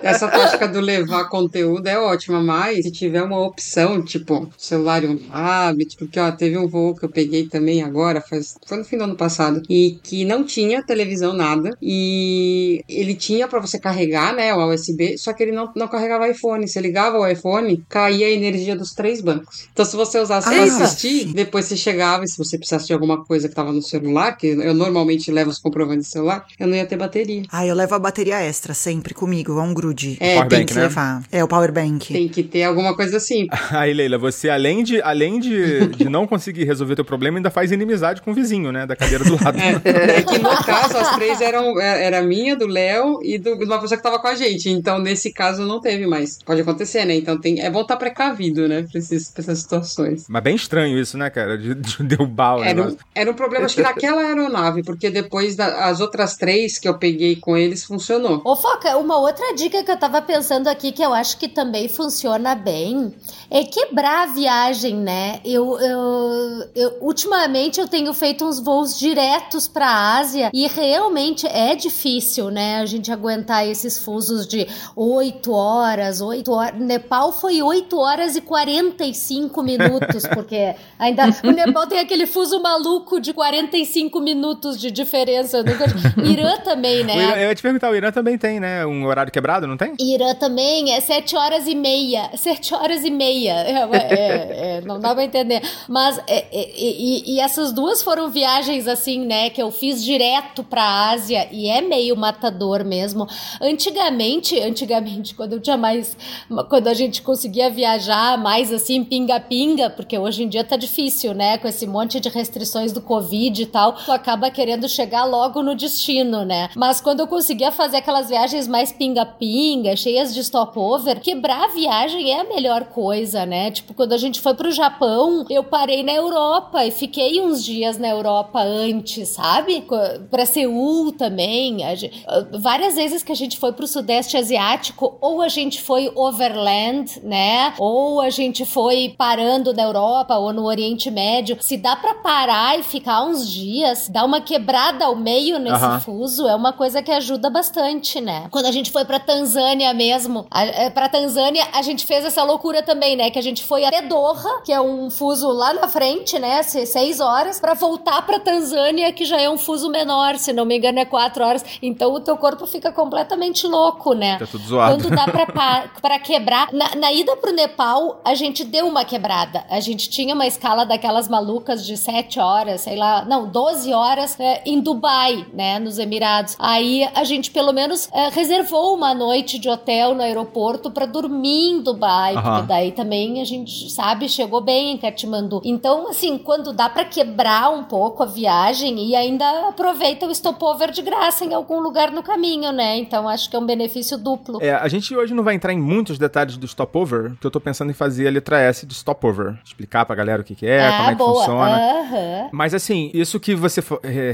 Essa tática do levar conteúdo é ótima, mas se tiver uma opção, tipo, celular e um tablet, porque ó, teve um voo que eu peguei também agora, faz, foi no fim do ano passado, e que não tinha televisão, nada, e ele tinha para você carregar, né, o USB, só que ele não, não carregava iPhone. Você ligava o iPhone, caía a energia dos três bancos. Então, se você usasse pra Ah, assistir, depois você chegava, e se você precisasse de alguma coisa que tava no celular, que eu normalmente levo os comprovantes do celular, eu não ia ter bateria. Ah, eu levo a bateria extra sempre comigo, é um grude. É, Power tem bank, que né? levar. É, o power bank. Tem que ter alguma coisa assim. Aí, Leila, você além de, além de, de não conseguir resolver teu problema, ainda faz inimizade com o vizinho, né? Da cadeira do lado. É que no caso, as três eram é, era minha, do Léo e do, de uma pessoa que tava com a gente. Então, nesse caso, não teve mais. Pode acontecer, né? Então tem, é bom estar precavido, né? Pra, esses, pra essas situações. Mas bem estranho isso, né, cara? De, de derrubar o Era um, era um problema, acho que naquela aeronave, porque depois da- as outras três que eu peguei com eles funcionou. Ô, Foca, uma outra dica que eu tava pensando aqui que eu acho que também funciona bem é quebrar a viagem, né? Eu, eu, eu- ultimamente eu tenho feito uns voos diretos pra Ásia e realmente é difícil, né? A gente aguentar esses fusos de 8 horas, 8 horas. Nepal foi 8 horas e 45 minutos, porque ainda o Nepal tem aquele fuso maluco de 45 minutos de diferença. Nunca... Irã também, né? Irã- eu ia te perguntar, o Irã também tem, né? Um horário quebrado, não tem? Irã também é sete horas e meia. Sete horas e meia. É, é, é, não dá pra entender. Mas, é, é, e, e essas duas foram viagens assim, né? Que eu fiz direto pra Ásia e é meio matador mesmo. Antigamente, antigamente, quando eu tinha mais. Quando a gente conseguia viajar mais assim, pinga-pinga, porque hoje em dia tá difícil, né? Com esse monte de restrições do Covid e tal, tu acaba querendo chegar logo no destino, né? Mas quando eu conseguia fazer aquelas viagens mais pinga-pinga, cheias de stopover, quebrar a viagem é a melhor coisa, né? Tipo, quando a gente foi pro Japão, eu parei na Europa e fiquei uns dias na Europa antes, sabe? Pra Seul também. A gen- ah, Várias vezes que a gente foi pro Sudeste Asiático, ou a gente foi overland, né? Ou a gente foi parando na Europa ou no Oriente Médio. Se dá pra parar e ficar uns dias, dar uma quebrada ao meio nesse Aham. fuso, é uma coisa que ajuda bastante, né? Quando a gente foi pra Tanzânia mesmo, a, é, pra Tanzânia, a gente fez essa loucura também, né? Que a gente foi até Doha, que é um fuso lá na frente, né? Se- Seis horas, pra voltar pra Tanzânia, que já é um fuso menor, se não me engano, é quatro horas. Então o teu corpo fica completamente louco, né? Tá tudo zoado. Quando dá pra, pra quebrar. Na, na ida pro Nepal, a gente deu uma quebrada. A gente tinha uma escala daquelas malucas de 7 horas, sei lá, não, 12 horas é, em Dubai, né, nos Emirados. Aí a gente pelo menos é, reservou uma noite de hotel no aeroporto pra dormir em Dubai, Aham. porque daí também a gente, sabe, chegou bem em Katmandu. Então, assim, quando dá pra quebrar um pouco a viagem e ainda aproveita o stopover de graça em algum lugar no caminho, né? Então, acho que é um benefício duplo. É, a gente hoje não vai entrar em muitos detalhes do stopover, que eu tô pensando em fazer a letra S de stopover. Explicar pra galera o que, que é, ah, como é que boa. funciona. Aham. Mas assim, isso que você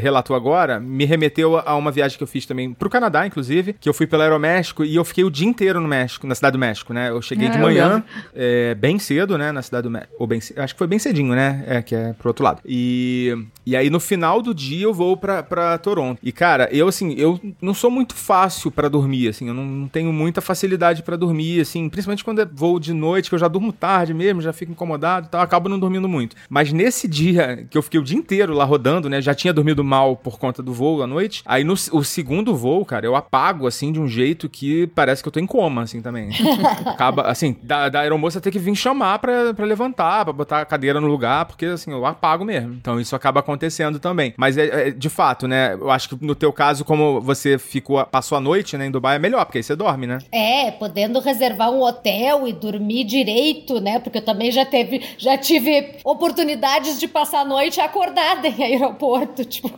relatou agora me remeteu a uma viagem que eu fiz também pro Canadá, inclusive, que eu fui pelo Aeroméxico e eu fiquei o dia inteiro no México, na cidade do México, né? Eu cheguei Ah, de manhã, é, bem cedo, né, na cidade do México. Ou bem, acho que foi bem cedinho, né? É, que é pro outro lado. E, e aí no final do dia eu vou pra, pra Toronto. E cara, eu assim, eu não sou muito fácil pra dormir, assim, eu não, não tenho muita facilidade pra dormir, assim, principalmente quando é voo de noite, que eu já durmo tarde mesmo, já fico incomodado e tal, acabo não dormindo muito. Mas nesse dia que eu fiquei o dia inteiro lá rodando, né, já tinha dormido mal por conta do voo à noite, aí no o segundo voo, cara, eu apago, assim, de um jeito que parece que eu tô em coma, assim, também. Acaba, assim, da, da aeromoça ter que vir chamar pra, pra levantar, pra botar a cadeira no lugar, porque, assim, eu apago mesmo. Então isso acaba acontecendo também. Mas, é, é, de fato, né, eu acho que no teu caso, como você ficou, passou a noite, né, em Dubai, é melhor, porque aí você dorme, né? É, podendo reservar um hotel e dormir direito, né? Porque eu também já teve, já tive oportunidades de passar a noite acordada em aeroporto, tipo.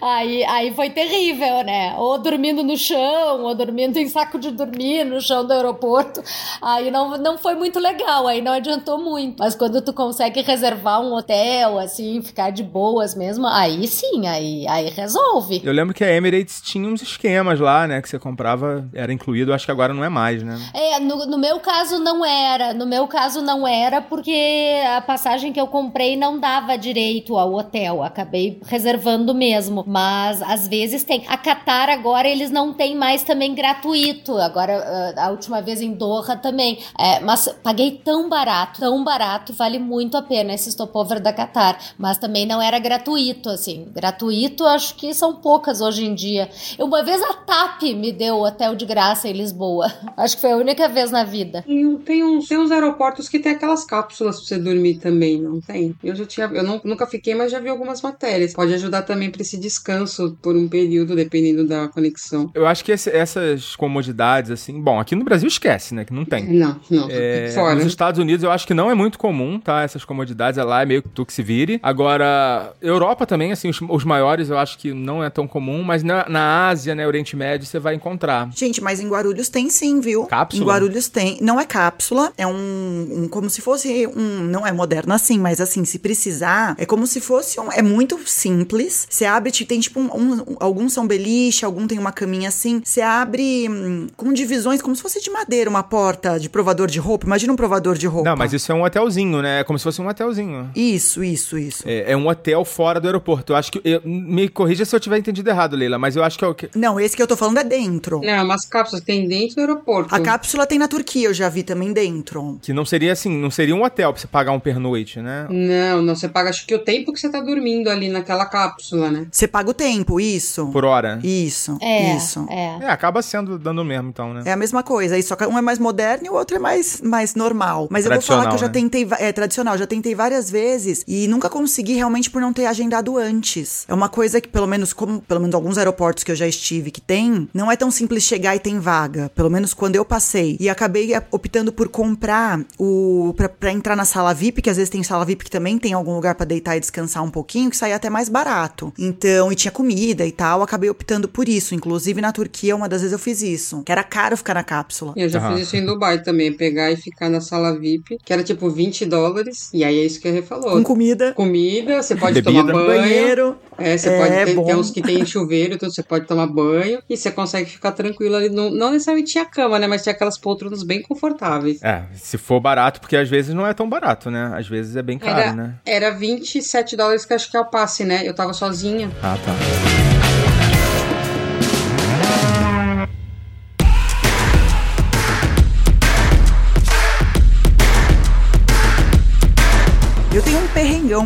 Aí, aí foi terrível, né? Ou dormindo no chão, ou dormindo em saco de dormir no chão do aeroporto. Aí não, não foi muito legal, aí não adiantou muito. Mas quando tu consegue reservar um hotel, assim, ficar de boas mesmo, aí sim, aí, aí resolve. Eu lembro que a Emirates tinha uns esquemas lá, né, que você comprava, era incluído, acho que agora não é mais, né? É, no, no meu caso não era. No meu caso não era porque a passagem que eu comprei não dava direito ao hotel. Acabei reservando mesmo. Mas às vezes tem. A Qatar agora eles não tem mais também gratuito. gratuito. Agora, ah, a última vez em Doha também. É, mas paguei tão barato, tão barato, vale muito a pena esse stopover da Qatar. Mas também não era gratuito, assim. Gratuito, acho que são poucas hoje em dia. Uma vez a TAP me deu hotel de graça em Lisboa. Acho que foi a única vez na vida. Tem, tem, uns, tem uns aeroportos que tem aquelas cápsulas pra você dormir também, não tem? Eu já tinha. Eu não, nunca fiquei, mas já vi algumas matérias. Pode ajudar também pra esse descanso por um período, dependendo da conexão. Eu acho que esse- essas comodidades, assim. Bom, aqui no Brasil esquece, né? Que não tem. Não, não, É, fora. Nos Estados Unidos eu acho que não é muito comum, tá? Essas comodidades, é lá é meio que tu que se vire. Agora, Europa também, assim, os, os maiores eu acho que não é tão comum, mas na, na Ásia, né, Oriente Médio, você vai encontrar. Gente, mas em Guarulhos tem sim, viu? Cápsula? Em Guarulhos tem. Não é cápsula, é um, um- como se fosse um. Não é moderno assim, mas assim, se precisar, é como se fosse um. É muito simples. Você abre, te- tem tipo um, um- alguns são beliche, algum tem uma caminha assim. Você abre hum, com divisões, como se fosse de madeira, uma porta de provador de roupa. Imagina um provador de roupa. Não, mas isso é um hotelzinho, né? É como se fosse um hotelzinho. Isso, isso, isso. É, é um hotel fora do aeroporto. Eu acho que. eu- me corrija se eu tiver entendido errado, Leila, mas eu acho que é o que. Não, esse que eu tô falando é dentro. Não, umas cápsulas tem dentro do aeroporto. A cápsula tem na Turquia, eu já vi também dentro. Que não seria assim, não seria um hotel pra você pagar um pernoite, né? Não, não, você paga acho que o tempo que você tá dormindo ali naquela cápsula, né? Você paga o tempo, isso? Por hora. Isso, É, isso. é. É, acaba sendo dando mesmo, então, né? É a mesma coisa, aí só que um é mais moderno e o outro é mais, mais normal. Mas eu vou falar que eu já né? tentei, é tradicional, já tentei várias vezes e nunca consegui realmente por não ter agendado antes. É uma coisa que pelo menos como pelo menos alguns aeroportos que eu já estive que tem, não é tão simples chegar e tem vaga, pelo menos quando eu passei. E acabei é, optando por comprar o pra, pra entrar na sala VIP, que às vezes tem sala VIP que também tem algum lugar pra deitar e descansar um pouquinho, que saía até mais barato. Então, e tinha comida e tal, acabei optando por isso. Inclusive na Turquia, uma das vezes eu fiz isso, que era caro ficar na cápsula. Eu já fiz isso em Dubai também, pegar e ficar na sala VIP, que era tipo 20 dólares, e aí é isso que a Rê falou. Com comida, Comida, você pode Bebida. tomar banho. banheiro. É, você É, pode ter, bom. tem uns que tem chuveiro, tudo, você pode tomar banho e você consegue ficar tranquilo ali. Não, não necessariamente tinha cama, né? Mas tinha aquelas poltronas bem confortáveis. É, se for barato, porque às vezes não é tão barato, né? Às vezes é bem caro, Era, né? era 27 dólares que acho que é o passe, né? Eu tava sozinha. Ah, tá.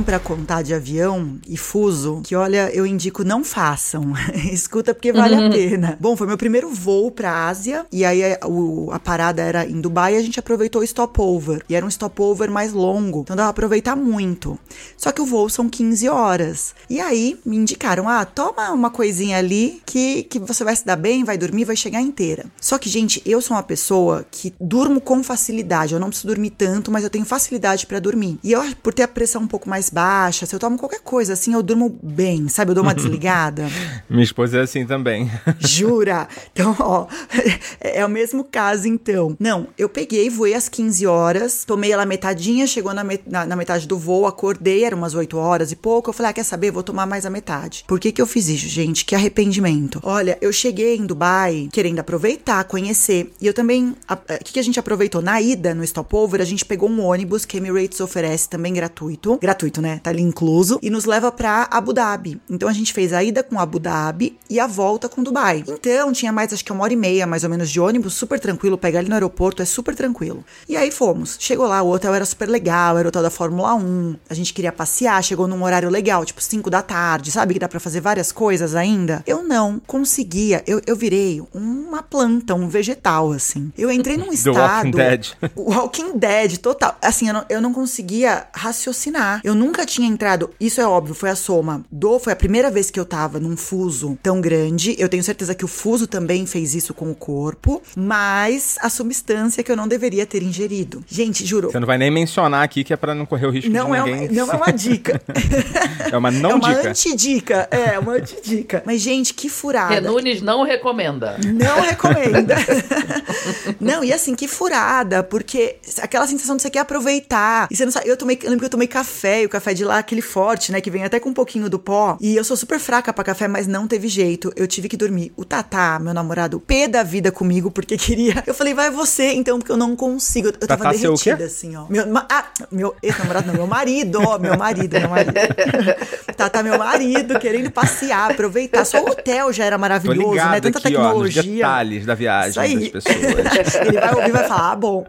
Pra contar de avião e fuso que, olha, eu indico não façam. Escuta porque vale a pena. Bom, foi meu primeiro voo pra Ásia e aí a, o- a parada era em Dubai e a gente aproveitou o stopover. E era um stopover mais longo, então dava pra aproveitar muito. Só que o voo são 15 horas. E aí me indicaram, ah, toma uma coisinha ali que, que você vai se dar bem, vai dormir, vai chegar inteira. Só que, gente, eu sou uma pessoa que durmo com facilidade. Eu não preciso dormir tanto, mas eu tenho facilidade pra dormir. E eu, por ter a pressão um pouco mais baixa, se eu tomo qualquer coisa assim, eu durmo bem, sabe? Eu dou uma desligada. Minha esposa é assim também. Jura? Então, ó, é o mesmo caso, então. Não, eu peguei, voei às 15 horas, tomei ela metadinha, chegou na, met- na- na metade do voo, acordei, era umas 8 horas e pouco. Eu falei, ah, quer saber? Vou tomar mais a metade. Por que que eu fiz isso, gente? Que arrependimento. Olha, eu cheguei em Dubai querendo aproveitar, conhecer. E eu também, a- é, o que, que a gente aproveitou? Na ida, no stopover, a gente pegou um ônibus que a Emirates oferece também gratuito. Gratuito, né? Tá ali incluso. E nos leva pra Abu Dhabi. Então a gente fez a ida com Abu Dhabi e a volta com Dubai. Então tinha mais, acho que uma hora e meia mais ou menos de ônibus, super tranquilo. Pegar ele no aeroporto é super tranquilo. E aí fomos. Chegou lá, o hotel era super legal, era o hotel da Fórmula 1. A gente queria passear, chegou num horário legal, tipo 5 da tarde, sabe? Que dá pra fazer várias coisas ainda. Eu não conseguia. Eu, eu virei uma planta, um vegetal, assim. Eu entrei num The estado. Walking Dead. Walking Dead, total. Assim, eu não, eu não conseguia raciocinar. Eu nunca tinha entrado. Isso é óbvio, foi a soma do. Foi a primeira vez que eu tava num fuso tão grande. Eu tenho certeza que o fuso também fez isso com o corpo, mas a substância que eu não deveria ter ingerido. Gente, juro. Você não vai nem mencionar aqui que é pra não correr o risco Não de é, ninguém. uma, não é uma dica. É uma não é uma dica. antidica. É, uma antidica. Mas, gente, que furada. Renunes não recomenda. Não recomenda. não, e assim, que furada, porque aquela sensação de você quer aproveitar. E você não sabe. Eu tomei, eu lembro que eu tomei café café e o café de lá, aquele forte, né? Que vem até com um pouquinho do pó. E eu sou super fraca pra café, mas não teve jeito. Eu tive que dormir. O Tatá, meu namorado, pé da vida comigo, porque queria. Eu falei, vai você, então, porque eu não consigo. Eu tava Tatá, derretida, assim, ó. Meu, ah, meu ex-namorado, não, meu marido, ó, meu marido, meu marido. Tatá, meu marido, querendo passear, aproveitar. Só o hotel já era maravilhoso, né? Tanta aqui, ó, tecnologia. detalhes da viagem das pessoas. Ele vai ouvir e vai falar, ah, bom.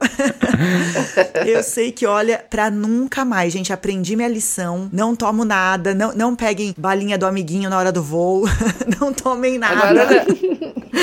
Eu sei que, olha, pra nunca mais, gente, aprendi minha lição. Não tomo nada, não, não peguem balinha do amiguinho na hora do voo. Não tomem nada. Agora?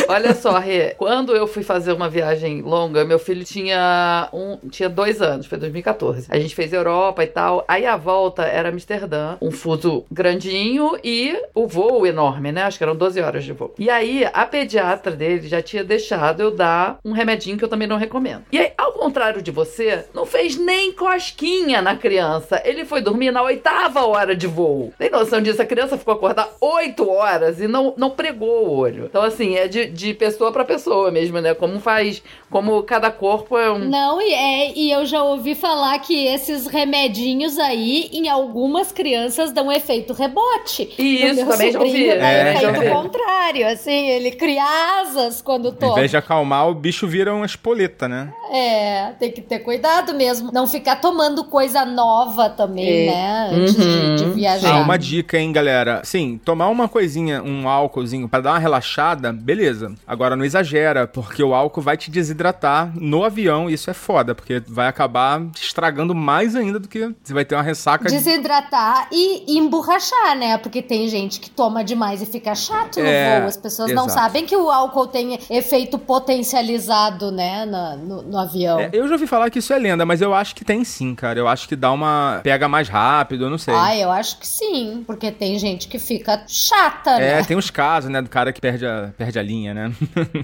Olha só, Rê, quando eu fui fazer uma viagem longa, meu filho tinha um, tinha dois anos, foi 2014. A gente fez Europa e tal. Aí a volta era Amsterdã, um fuso grandinho e o voo enorme, né? Acho que eram 12 horas de voo. E aí a pediatra dele já tinha deixado eu dar um remedinho que eu também não recomendo. E aí, ao contrário de você, não fez nem cosquinha na criança. Ele foi dormir na oitava hora de voo. Tem noção disso? A criança ficou acordada oito horas e não, não pregou o olho. Então, assim, é de, de pessoa pra pessoa mesmo, né? Como faz. Como cada corpo é um. Não, e, é, e eu já ouvi falar que esses remedinhos aí, em algumas crianças, dão efeito rebote. Isso, O meu também já ouvi. É, já efeito ouvi. contrário, assim, ele cria asas quando Em toma. vez de acalmar, o bicho vira uma espoleta, né? É, tem que ter cuidado mesmo. Não ficar tomando coisa nova também, É. né? Antes de, de Uhum. viajar. Ah, uma dica, hein, galera. Sim, tomar uma coisinha, um álcoolzinho pra dar uma relaxada, beleza. Agora não exagera, porque o álcool vai te desidratar no avião e isso é foda, porque vai acabar estragando mais ainda do que você vai ter uma ressaca. de- Desidratar e emborrachar, né? Porque tem gente que toma demais e fica chato no É, voo. As pessoas não exato. sabem que o álcool tem efeito potencializado, né? na- no, no avião. É, eu já ouvi falar que isso é lenda, mas eu acho que tem sim, cara. Eu acho que dá uma. pega mais rápido, eu não sei. Ah, eu acho que sim, porque tem gente que fica chata, É, né? tem uns casos, né, do cara que perde a, perde a linha, né?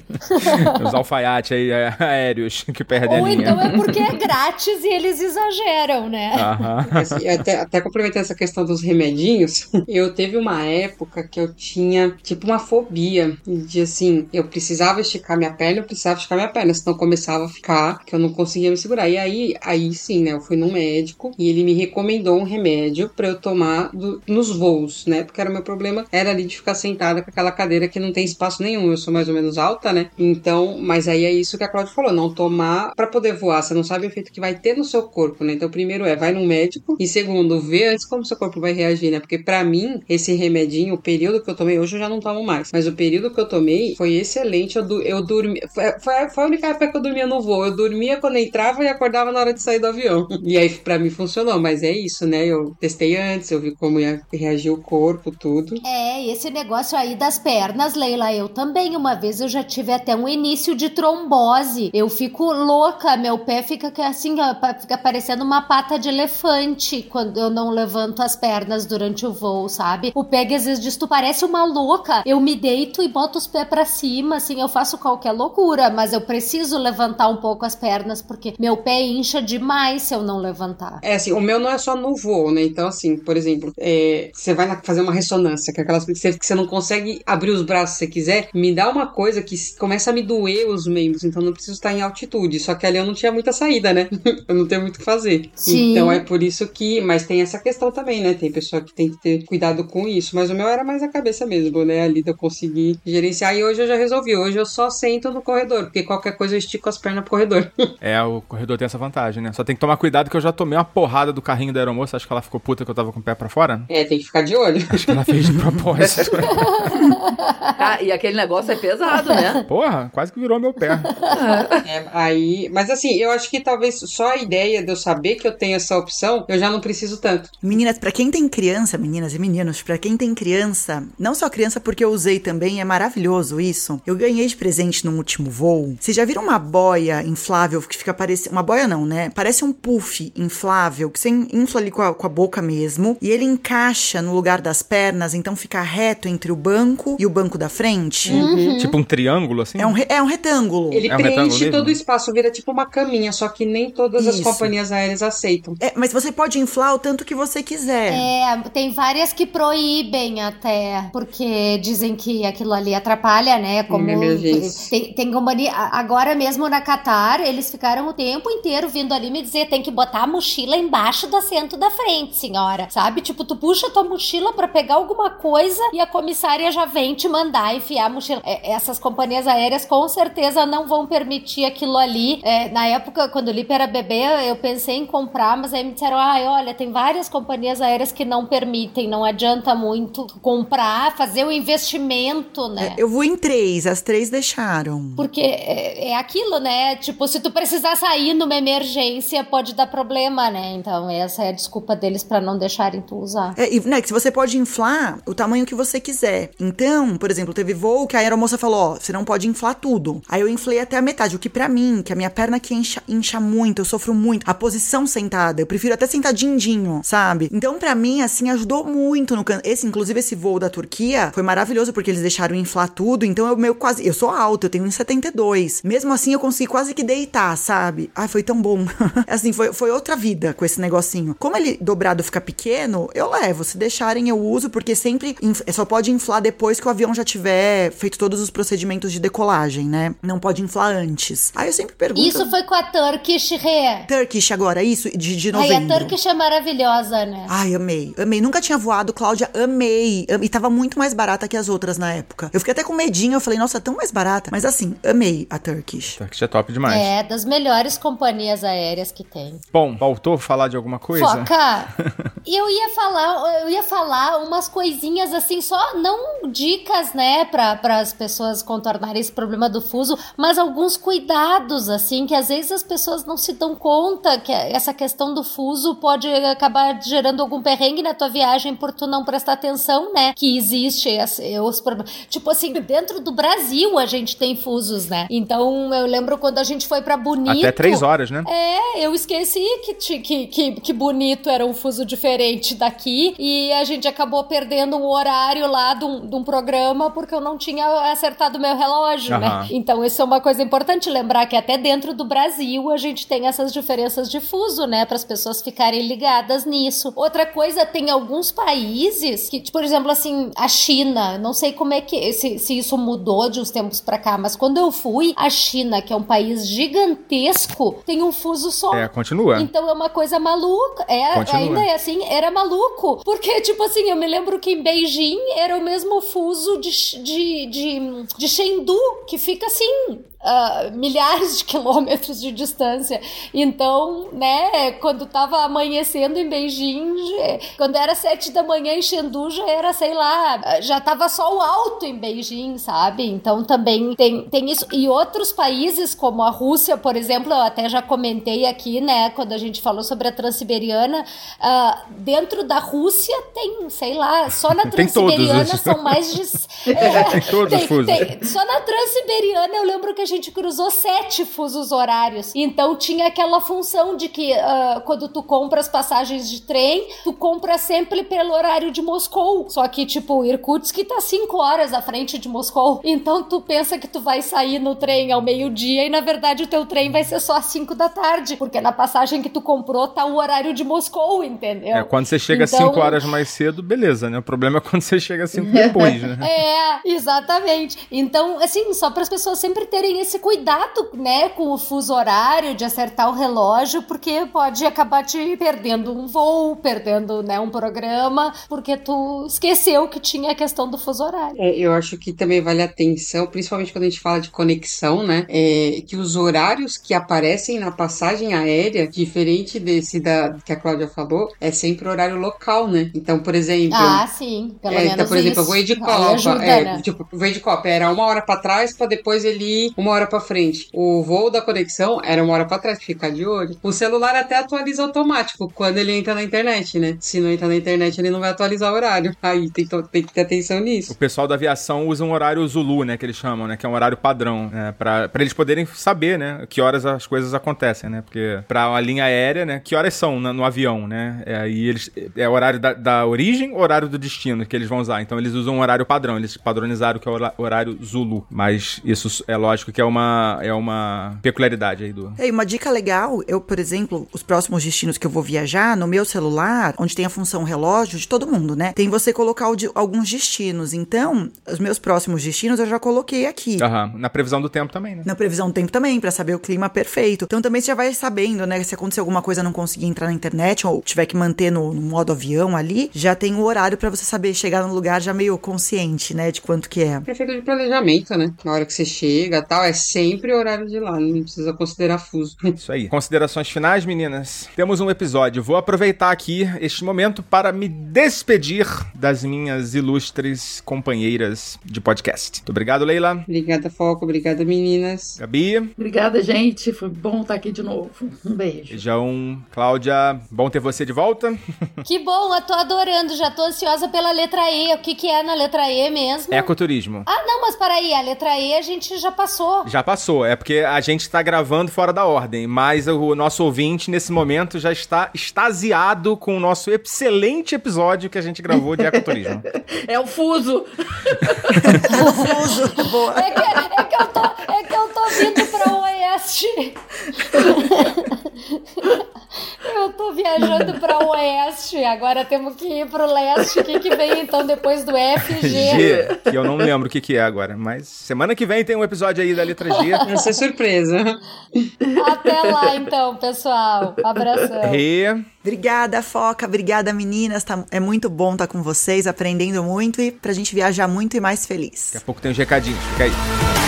Os alfaiates aí, é, aéreos que perdem Ou a linha. então é porque é grátis e eles exageram, né? Aham. Assim, até, até complementando essa questão dos remedinhos, eu teve uma época que eu tinha tipo uma fobia de assim, eu precisava esticar minha perna, eu precisava esticar minha perna, senão começava a ficar que eu não conseguia me segurar. E aí, aí sim, né, eu fui num médico e ele me recomendou um remédio pra eu tomar do- nos voos, né? Porque era o meu problema, era ali de ficar sentada com aquela cadeira que não tem espaço nenhum. Eu sou mais ou menos alta, né? Então, mas aí é isso que a Claudia falou, não tomar pra poder voar, você não sabe o efeito que vai ter no seu corpo, né? Então, primeiro é, vai num médico e segundo, vê antes como seu corpo vai reagir, né? Porque pra mim, esse remedinho, o período que eu tomei, hoje eu já não tomo mais, mas o período que eu tomei foi excelente, eu, eu dormi, foi, foi, foi a única época que eu dormia no voo, eu dormia quando entrava e acordava na hora de sair do avião. E aí pra mim funcionou, mas é isso, né? Eu testei antes, eu vi como ia reagir o corpo, tudo. É, esse negócio aí das pernas, Leila, eu também. Uma vez eu já tive até um início de trombose. Eu fico louca, meu pé fica assim, fica parecendo uma pata de elefante quando eu não levanto as pernas durante o voo, sabe? O pé às vezes diz, tu parece uma louca. Eu me deito e boto os pés pra cima, assim, eu faço qualquer loucura, mas eu preciso levantar um pouco as pernas porque meu pé incha demais se eu não levantar. É assim, o meu não é só no voo, né? Então, assim, por exemplo, é, você vai na- fazer uma ressonância, que é aquelas coisas que você, não consegue abrir os braços se você quiser, me dá uma coisa que começa a me doer os membros, então não preciso estar em altitude. Só que ali eu não tinha muita saída, né? eu não tenho muito o que fazer. Sim. Então é por isso que. Mas tem essa questão também, né? Tem pessoa que tem que ter cuidado com isso. Mas o meu era mais a cabeça mesmo, né? Ali de eu conseguir gerenciar. E hoje eu já resolvi. Hoje eu só sento no corredor, porque qualquer coisa eu estico as pernas pro corredor. É, o corredor tem essa vantagem, né? Só tem que tomar cuidado que eu já tomei uma porrada do carrinho da aeromoça. Acho que ela ficou puta que eu tava com o pé pra fora. é, tem que ficar de olho. Acho que ela fez de propósito. Ah, e aquele negócio é pesado, né? Porra, quase que virou meu pé. É, aí, mas assim, eu acho que talvez só a ideia de eu saber que eu tenho essa opção, eu já não preciso tanto. Meninas, pra quem tem criança, meninas e meninos, pra quem tem criança, não só criança porque eu usei também, é maravilhoso isso. Eu ganhei de presente no último voo. Vocês já viram uma boia inflável que fica parecendo. Uma boia não, né? Parece um puff inflável que você infla ali com a, com a boca mesmo e ele encaixa no lugar das pernas, então fica reto entre o banco e o banco da frente. Tipo um triângulo, assim. É, um, re- é um retângulo. Ele É um retângulo preenche mesmo? todo o espaço, vira tipo uma caminha, só que nem todas as Isso. companhias aéreas aceitam. É, mas você pode inflar o tanto que você quiser. É, tem várias que proíbem até, porque dizem que aquilo ali atrapalha, né? Como Hum, tem, tem companhia. Agora mesmo na Qatar, ar, eles ficaram o tempo inteiro vindo ali me dizer: tem que botar a mochila embaixo do assento da frente, senhora. Sabe? Tipo, tu puxa tua mochila para pegar alguma coisa e a comissária já vem te mandar enfiar a mochila. É, essas companhias aéreas com certeza não vão permitir aquilo ali. É, na época, quando o Lipe era bebê, eu pensei em comprar, mas aí me disseram: ah, olha, tem várias companhias aéreas que não permitem, não adianta muito comprar, fazer o investimento, né? É, eu vou em três, as três deixaram. Porque é, é aquilo, né? Tipo, se tu precisar sair numa emergência, pode dar problema, né? Então, essa é a desculpa deles para não deixarem tu usar. É, e, né, que você pode inflar o tamanho que você quiser. Então, por exemplo, teve voo que a aeromoça falou, ó, você não pode inflar tudo. Aí eu inflei até a metade, o que para mim, que a minha perna aqui incha, incha muito, eu sofro muito. A posição sentada, eu prefiro até sentar dindinho, sabe? Então, para mim, assim, ajudou muito no can... Esse, inclusive, esse voo da Turquia foi maravilhoso, porque eles deixaram inflar tudo, então eu meio quase... Eu sou alto, eu tenho 1,72. Mesmo assim, eu consegui quase que deitar, sabe? Ai, foi tão bom. assim, foi, foi outra vida com esse negocinho. Como ele dobrado fica pequeno, eu levo. Se deixarem, eu uso, porque sempre só pode inflar depois que o avião já tiver feito todos os procedimentos de decolagem, né? Não pode inflar antes. Aí eu sempre pergunto. Isso foi com a Turkish Re. Turkish agora, isso, de, de novembro. Ai, a Turkish é maravilhosa, né? Ai, amei. Amei. Nunca tinha voado, Cláudia, amei. E tava muito mais barata que as outras na época. Eu fiquei até com medinho, eu falei, nossa, tão mais barata. Mas assim, amei a Turkish. Turkish é top demais. É, das melhores companhias aéreas que tem. Bom, faltou falar de alguma coisa? Foca! E eu ia falar, eu ia falar umas coisinhas assim, só não dicas, né, para as pessoas contornarem esse problema do fuso, mas alguns cuidados, assim, que às vezes as pessoas não se dão conta que essa questão do fuso pode acabar gerando algum perrengue na tua viagem por tu não prestar atenção, né, que existe esse, os problemas. Tipo assim, dentro do Brasil a gente tem fusos, né? Então eu lembro quando a gente foi para Bonito. Até três horas, né? É, eu esqueci que, que, que, que Bonito era um fuso diferente daqui e a gente acabou perdendo um horário lá de um, de um programa porque eu não tinha acertado meu relógio, uhum. né? Então isso é uma coisa importante lembrar que até dentro do Brasil a gente tem essas diferenças de fuso, né? Para as pessoas ficarem ligadas nisso. Outra coisa, tem alguns países que, por exemplo, assim, a China, não sei como é que se, se isso mudou de uns tempos para cá, mas quando eu fui, a China, que é um país gigantesco, tem um fuso só. É, continua. Então é uma coisa maluca. É, continua. ainda é assim, era maluco. Porque, tipo assim, eu me lembro que em Beijing era o mesmo fuso de, de, de, de Chengdu, que fica assim, Uh, milhares de quilômetros de distância. Então, né, quando tava amanhecendo em Beijing, quando era sete da manhã em Chengdu, já era, sei lá, já tava sol alto em Beijing, sabe? Então também tem, tem isso. E outros países, como a Rússia, por exemplo, eu até já comentei aqui, né, quando a gente falou sobre a Transiberiana, uh, dentro da Rússia tem, sei lá, só na Transiberiana são mais de. É, tem todos tem, os tem, Só na Transiberiana eu lembro que a gente cruzou sete fusos horários. Então tinha aquela função de que uh, quando tu compra as passagens de trem, tu compra sempre pelo horário de Moscou. Só que, tipo, Irkutsk tá cinco horas à frente de Moscou. Então tu pensa que tu vai sair no trem ao meio-dia e na verdade o teu trem vai ser só às cinco da tarde. Porque na passagem que tu comprou tá o horário de Moscou, entendeu? É, quando você chega então... cinco horas mais cedo, beleza, né? O problema é quando você chega cinco depois, né? é, exatamente. Então, assim, só para as pessoas sempre terem esse cuidado, né, com o fuso horário, de acertar o relógio, porque pode acabar te perdendo um voo, perdendo, né, um programa, porque tu esqueceu que tinha a questão do fuso horário. É, eu acho que também vale atenção, principalmente quando a gente fala de conexão, né, é, que os horários que aparecem na passagem aérea, diferente desse da que a Cláudia falou, é sempre horário local, né? Então, por exemplo. Ah, sim. Pelo é, menos então, por exemplo, isso. eu vou de Copa. Ajuda, é, né? Tipo, voo de Copa era uma hora para trás para depois ele ir uma hora para frente. O voo da conexão era uma hora para trás, ficar de olho. O celular até atualiza automático quando ele entra na internet, né? Se não entrar na internet, ele não vai atualizar o horário. Aí tem, tem que ter atenção nisso. O pessoal da aviação usa um horário Zulu, né? Que eles chamam, né? Que é um horário padrão, né? Pra, eles poderem saber, né? Que horas as coisas acontecem, né? Porque pra uma linha aérea, né? Que horas são no, no avião, né? É, e eles, é horário da, da origem ou horário do destino que eles vão usar. Então eles usam um horário padrão. Eles padronizaram que é o horário Zulu. Mas isso é lógico que que é uma, é uma peculiaridade aí do. É, e uma dica legal, eu, por exemplo, os próximos destinos que eu vou viajar, no meu celular, onde tem a função relógio de todo mundo, né? Tem você colocar de- alguns destinos. Então, os meus próximos destinos eu já coloquei aqui. Aham, na previsão do tempo também, né? Na previsão do tempo também, pra saber o clima perfeito. Então também você já vai sabendo, né? Se acontecer alguma coisa e não conseguir entrar na internet ou tiver que manter no, no modo avião ali, já tem o horário pra você saber chegar no lugar já meio consciente, né? De quanto que é. Prefeito de planejamento, né? Na hora que você chega tal, é sempre o horário de lá, não precisa considerar fuso. Isso aí. Considerações finais, meninas? Temos um episódio. Vou aproveitar aqui este momento para me despedir das minhas ilustres companheiras de podcast. Muito obrigado, Leila. Obrigada, Foco. Obrigada, meninas. Gabi. Obrigada, gente. Foi bom estar aqui de novo. Um beijo. Beijão. Cláudia, bom ter você de volta. Que bom, eu tô adorando, já tô ansiosa pela letra E. O que que é na letra E mesmo? Ecoturismo. Ah, não, mas peraí, a letra E a gente já passou. Já passou, é porque a gente está gravando fora da ordem, mas o nosso ouvinte nesse momento já está extasiado com o nosso excelente episódio que a gente gravou de ecoturismo. É o fuso. Confuso. Boa. É que, é que eu tô, é que eu tô vindo pra oeste. Eu tô viajando pra oeste, agora temos que ir pro leste. O que, que vem então depois do FG? G, que eu não lembro o que, que é agora, mas semana que vem tem um episódio aí da letra G. Vai ser surpresa. Até lá então, pessoal. Abração. Re, Obrigada, Foca. Obrigada, meninas. Tá- é muito bom estar com vocês, aprendendo muito e pra gente viajar muito e mais feliz. daqui a pouco tem uns recadinhos, fica aí.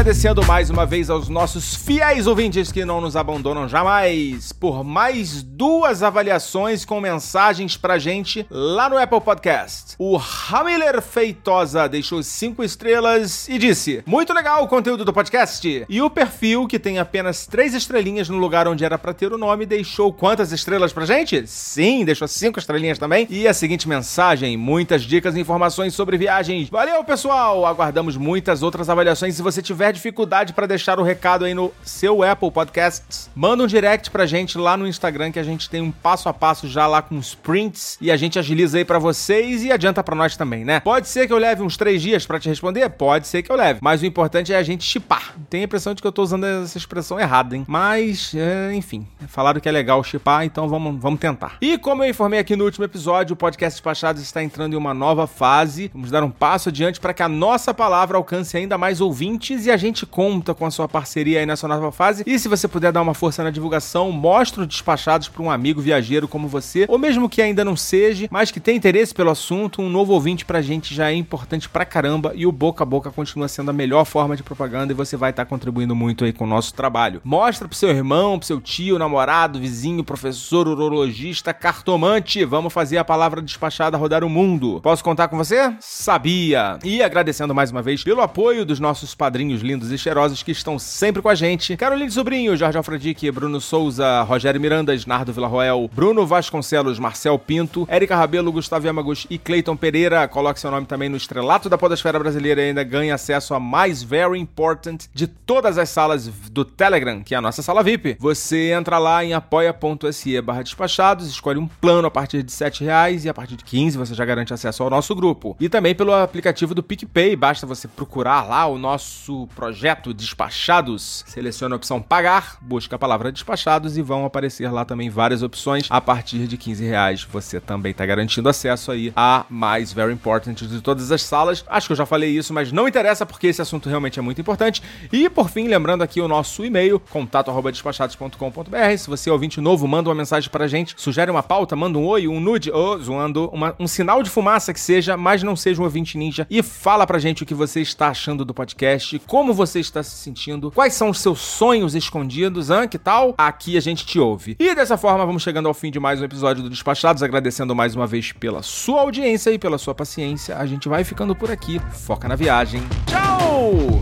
Agradecendo mais uma vez aos nossos fiéis ouvintes que não nos abandonam jamais, por mais duas avaliações com mensagens pra gente lá no Apple Podcast. O Hamiller Feitosa deixou cinco estrelas e disse: Muito legal o conteúdo do podcast. E o perfil, que tem apenas três estrelinhas no lugar onde era pra ter o nome, deixou quantas estrelas pra gente? Sim, deixou cinco estrelinhas também. E a seguinte mensagem: muitas dicas e informações sobre viagens. Valeu, pessoal! Aguardamos muitas outras avaliações. Se você tiver dificuldade pra deixar o recado aí no seu Apple Podcasts, manda um direct pra gente lá no Instagram que a gente tem um passo a passo já lá com os prints e a gente agiliza aí pra vocês e adianta pra nós também, né? Pode ser que eu leve uns três dias pra te responder? Pode ser que eu leve. Mas o importante é a gente chipar. Tem a impressão de que eu tô usando essa expressão errada, hein? Mas, é, enfim, falaram que é legal chipar, então vamos, vamos tentar. E como eu informei aqui no último episódio, o podcast Despachados está entrando em uma nova fase. Vamos dar um passo adiante para que a nossa palavra alcance ainda mais ouvintes e a gente conta com a sua parceria aí nessa nova fase. E se você puder dar uma força na divulgação, mostre o Despachados para um amigo viajeiro como você, ou mesmo que ainda não seja, mas que tem interesse pelo assunto, um novo ouvinte pra gente já é importante pra caramba e o boca a boca continua sendo a melhor forma de propaganda e você vai estar contribuindo muito aí com o nosso trabalho. Mostra pro seu irmão, pro seu tio, namorado, vizinho, professor, urologista, cartomante. Vamos fazer a palavra despachada rodar o mundo. Posso contar com você? Sabia! E agradecendo mais uma vez pelo apoio dos nossos padrinhos lindos e cheirosos que estão sempre com a gente. Caroline Sobrinho, Jorge Alfredique, Bruno Souza, Rogério Miranda, Nardo Villarroel, Bruno Vasconcelos, Marcel Pinto, Érica Rabelo, Gustavo Yamaguchi e Cleiton Pereira. Coloque seu nome também no estrelato da podosfera brasileira e ainda ganhe acesso a mais very important de todas as salas do Telegram, que é a nossa sala VIP. Você entra lá em apoia.se barra despachados, escolhe um plano a partir de 7 reais e a partir de 15 você já garante acesso ao nosso grupo. E também pelo aplicativo do PicPay, basta você procurar lá o nosso projeto Despachados, seleciona a opção pagar, busca a palavra despachados e vão aparecer lá também várias opções. A partir de 15 reais você também está garantindo acesso aí a mais very important de todas as salas. Acho que eu já falei isso, mas não interessa porque esse assunto realmente é muito importante. E por fim, lembrando aqui o nosso e-mail, contato@despachados.com.br. Se você é ouvinte novo, manda uma mensagem pra gente, sugere uma pauta, manda um oi, um nude, ou zoando, uma- um sinal de fumaça que seja, mas não seja um ouvinte ninja. E fala pra gente o que você está achando do podcast, como como você está se sentindo, quais são os seus sonhos escondidos, hein? Que tal? Aqui a gente te ouve. E dessa forma, vamos chegando ao fim de mais um episódio do Despachados, agradecendo mais uma vez pela sua audiência e pela sua paciência. A gente vai ficando por aqui. Foca na viagem. Tchau!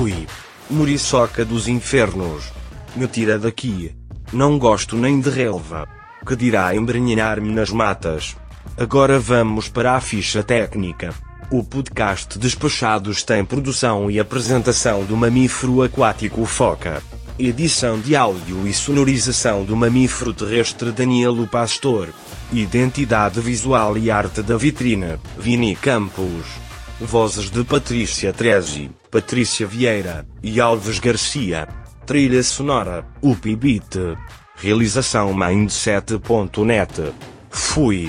Ui, muriçoca dos infernos. Me tira daqui. Não gosto nem de relva. Que dirá embrenhar-me nas matas. Agora vamos para a ficha técnica. O podcast Despachados tem produção e apresentação do mamífero aquático foca. Edição de áudio e sonorização do mamífero terrestre Danielo Pastor. Identidade visual e arte da vitrine, Vini Campos. Vozes de Patrícia Trezi, Patrícia Vieira e Alves Garcia. Trilha sonora, Upbeat. Realização Mindset.net. Fui.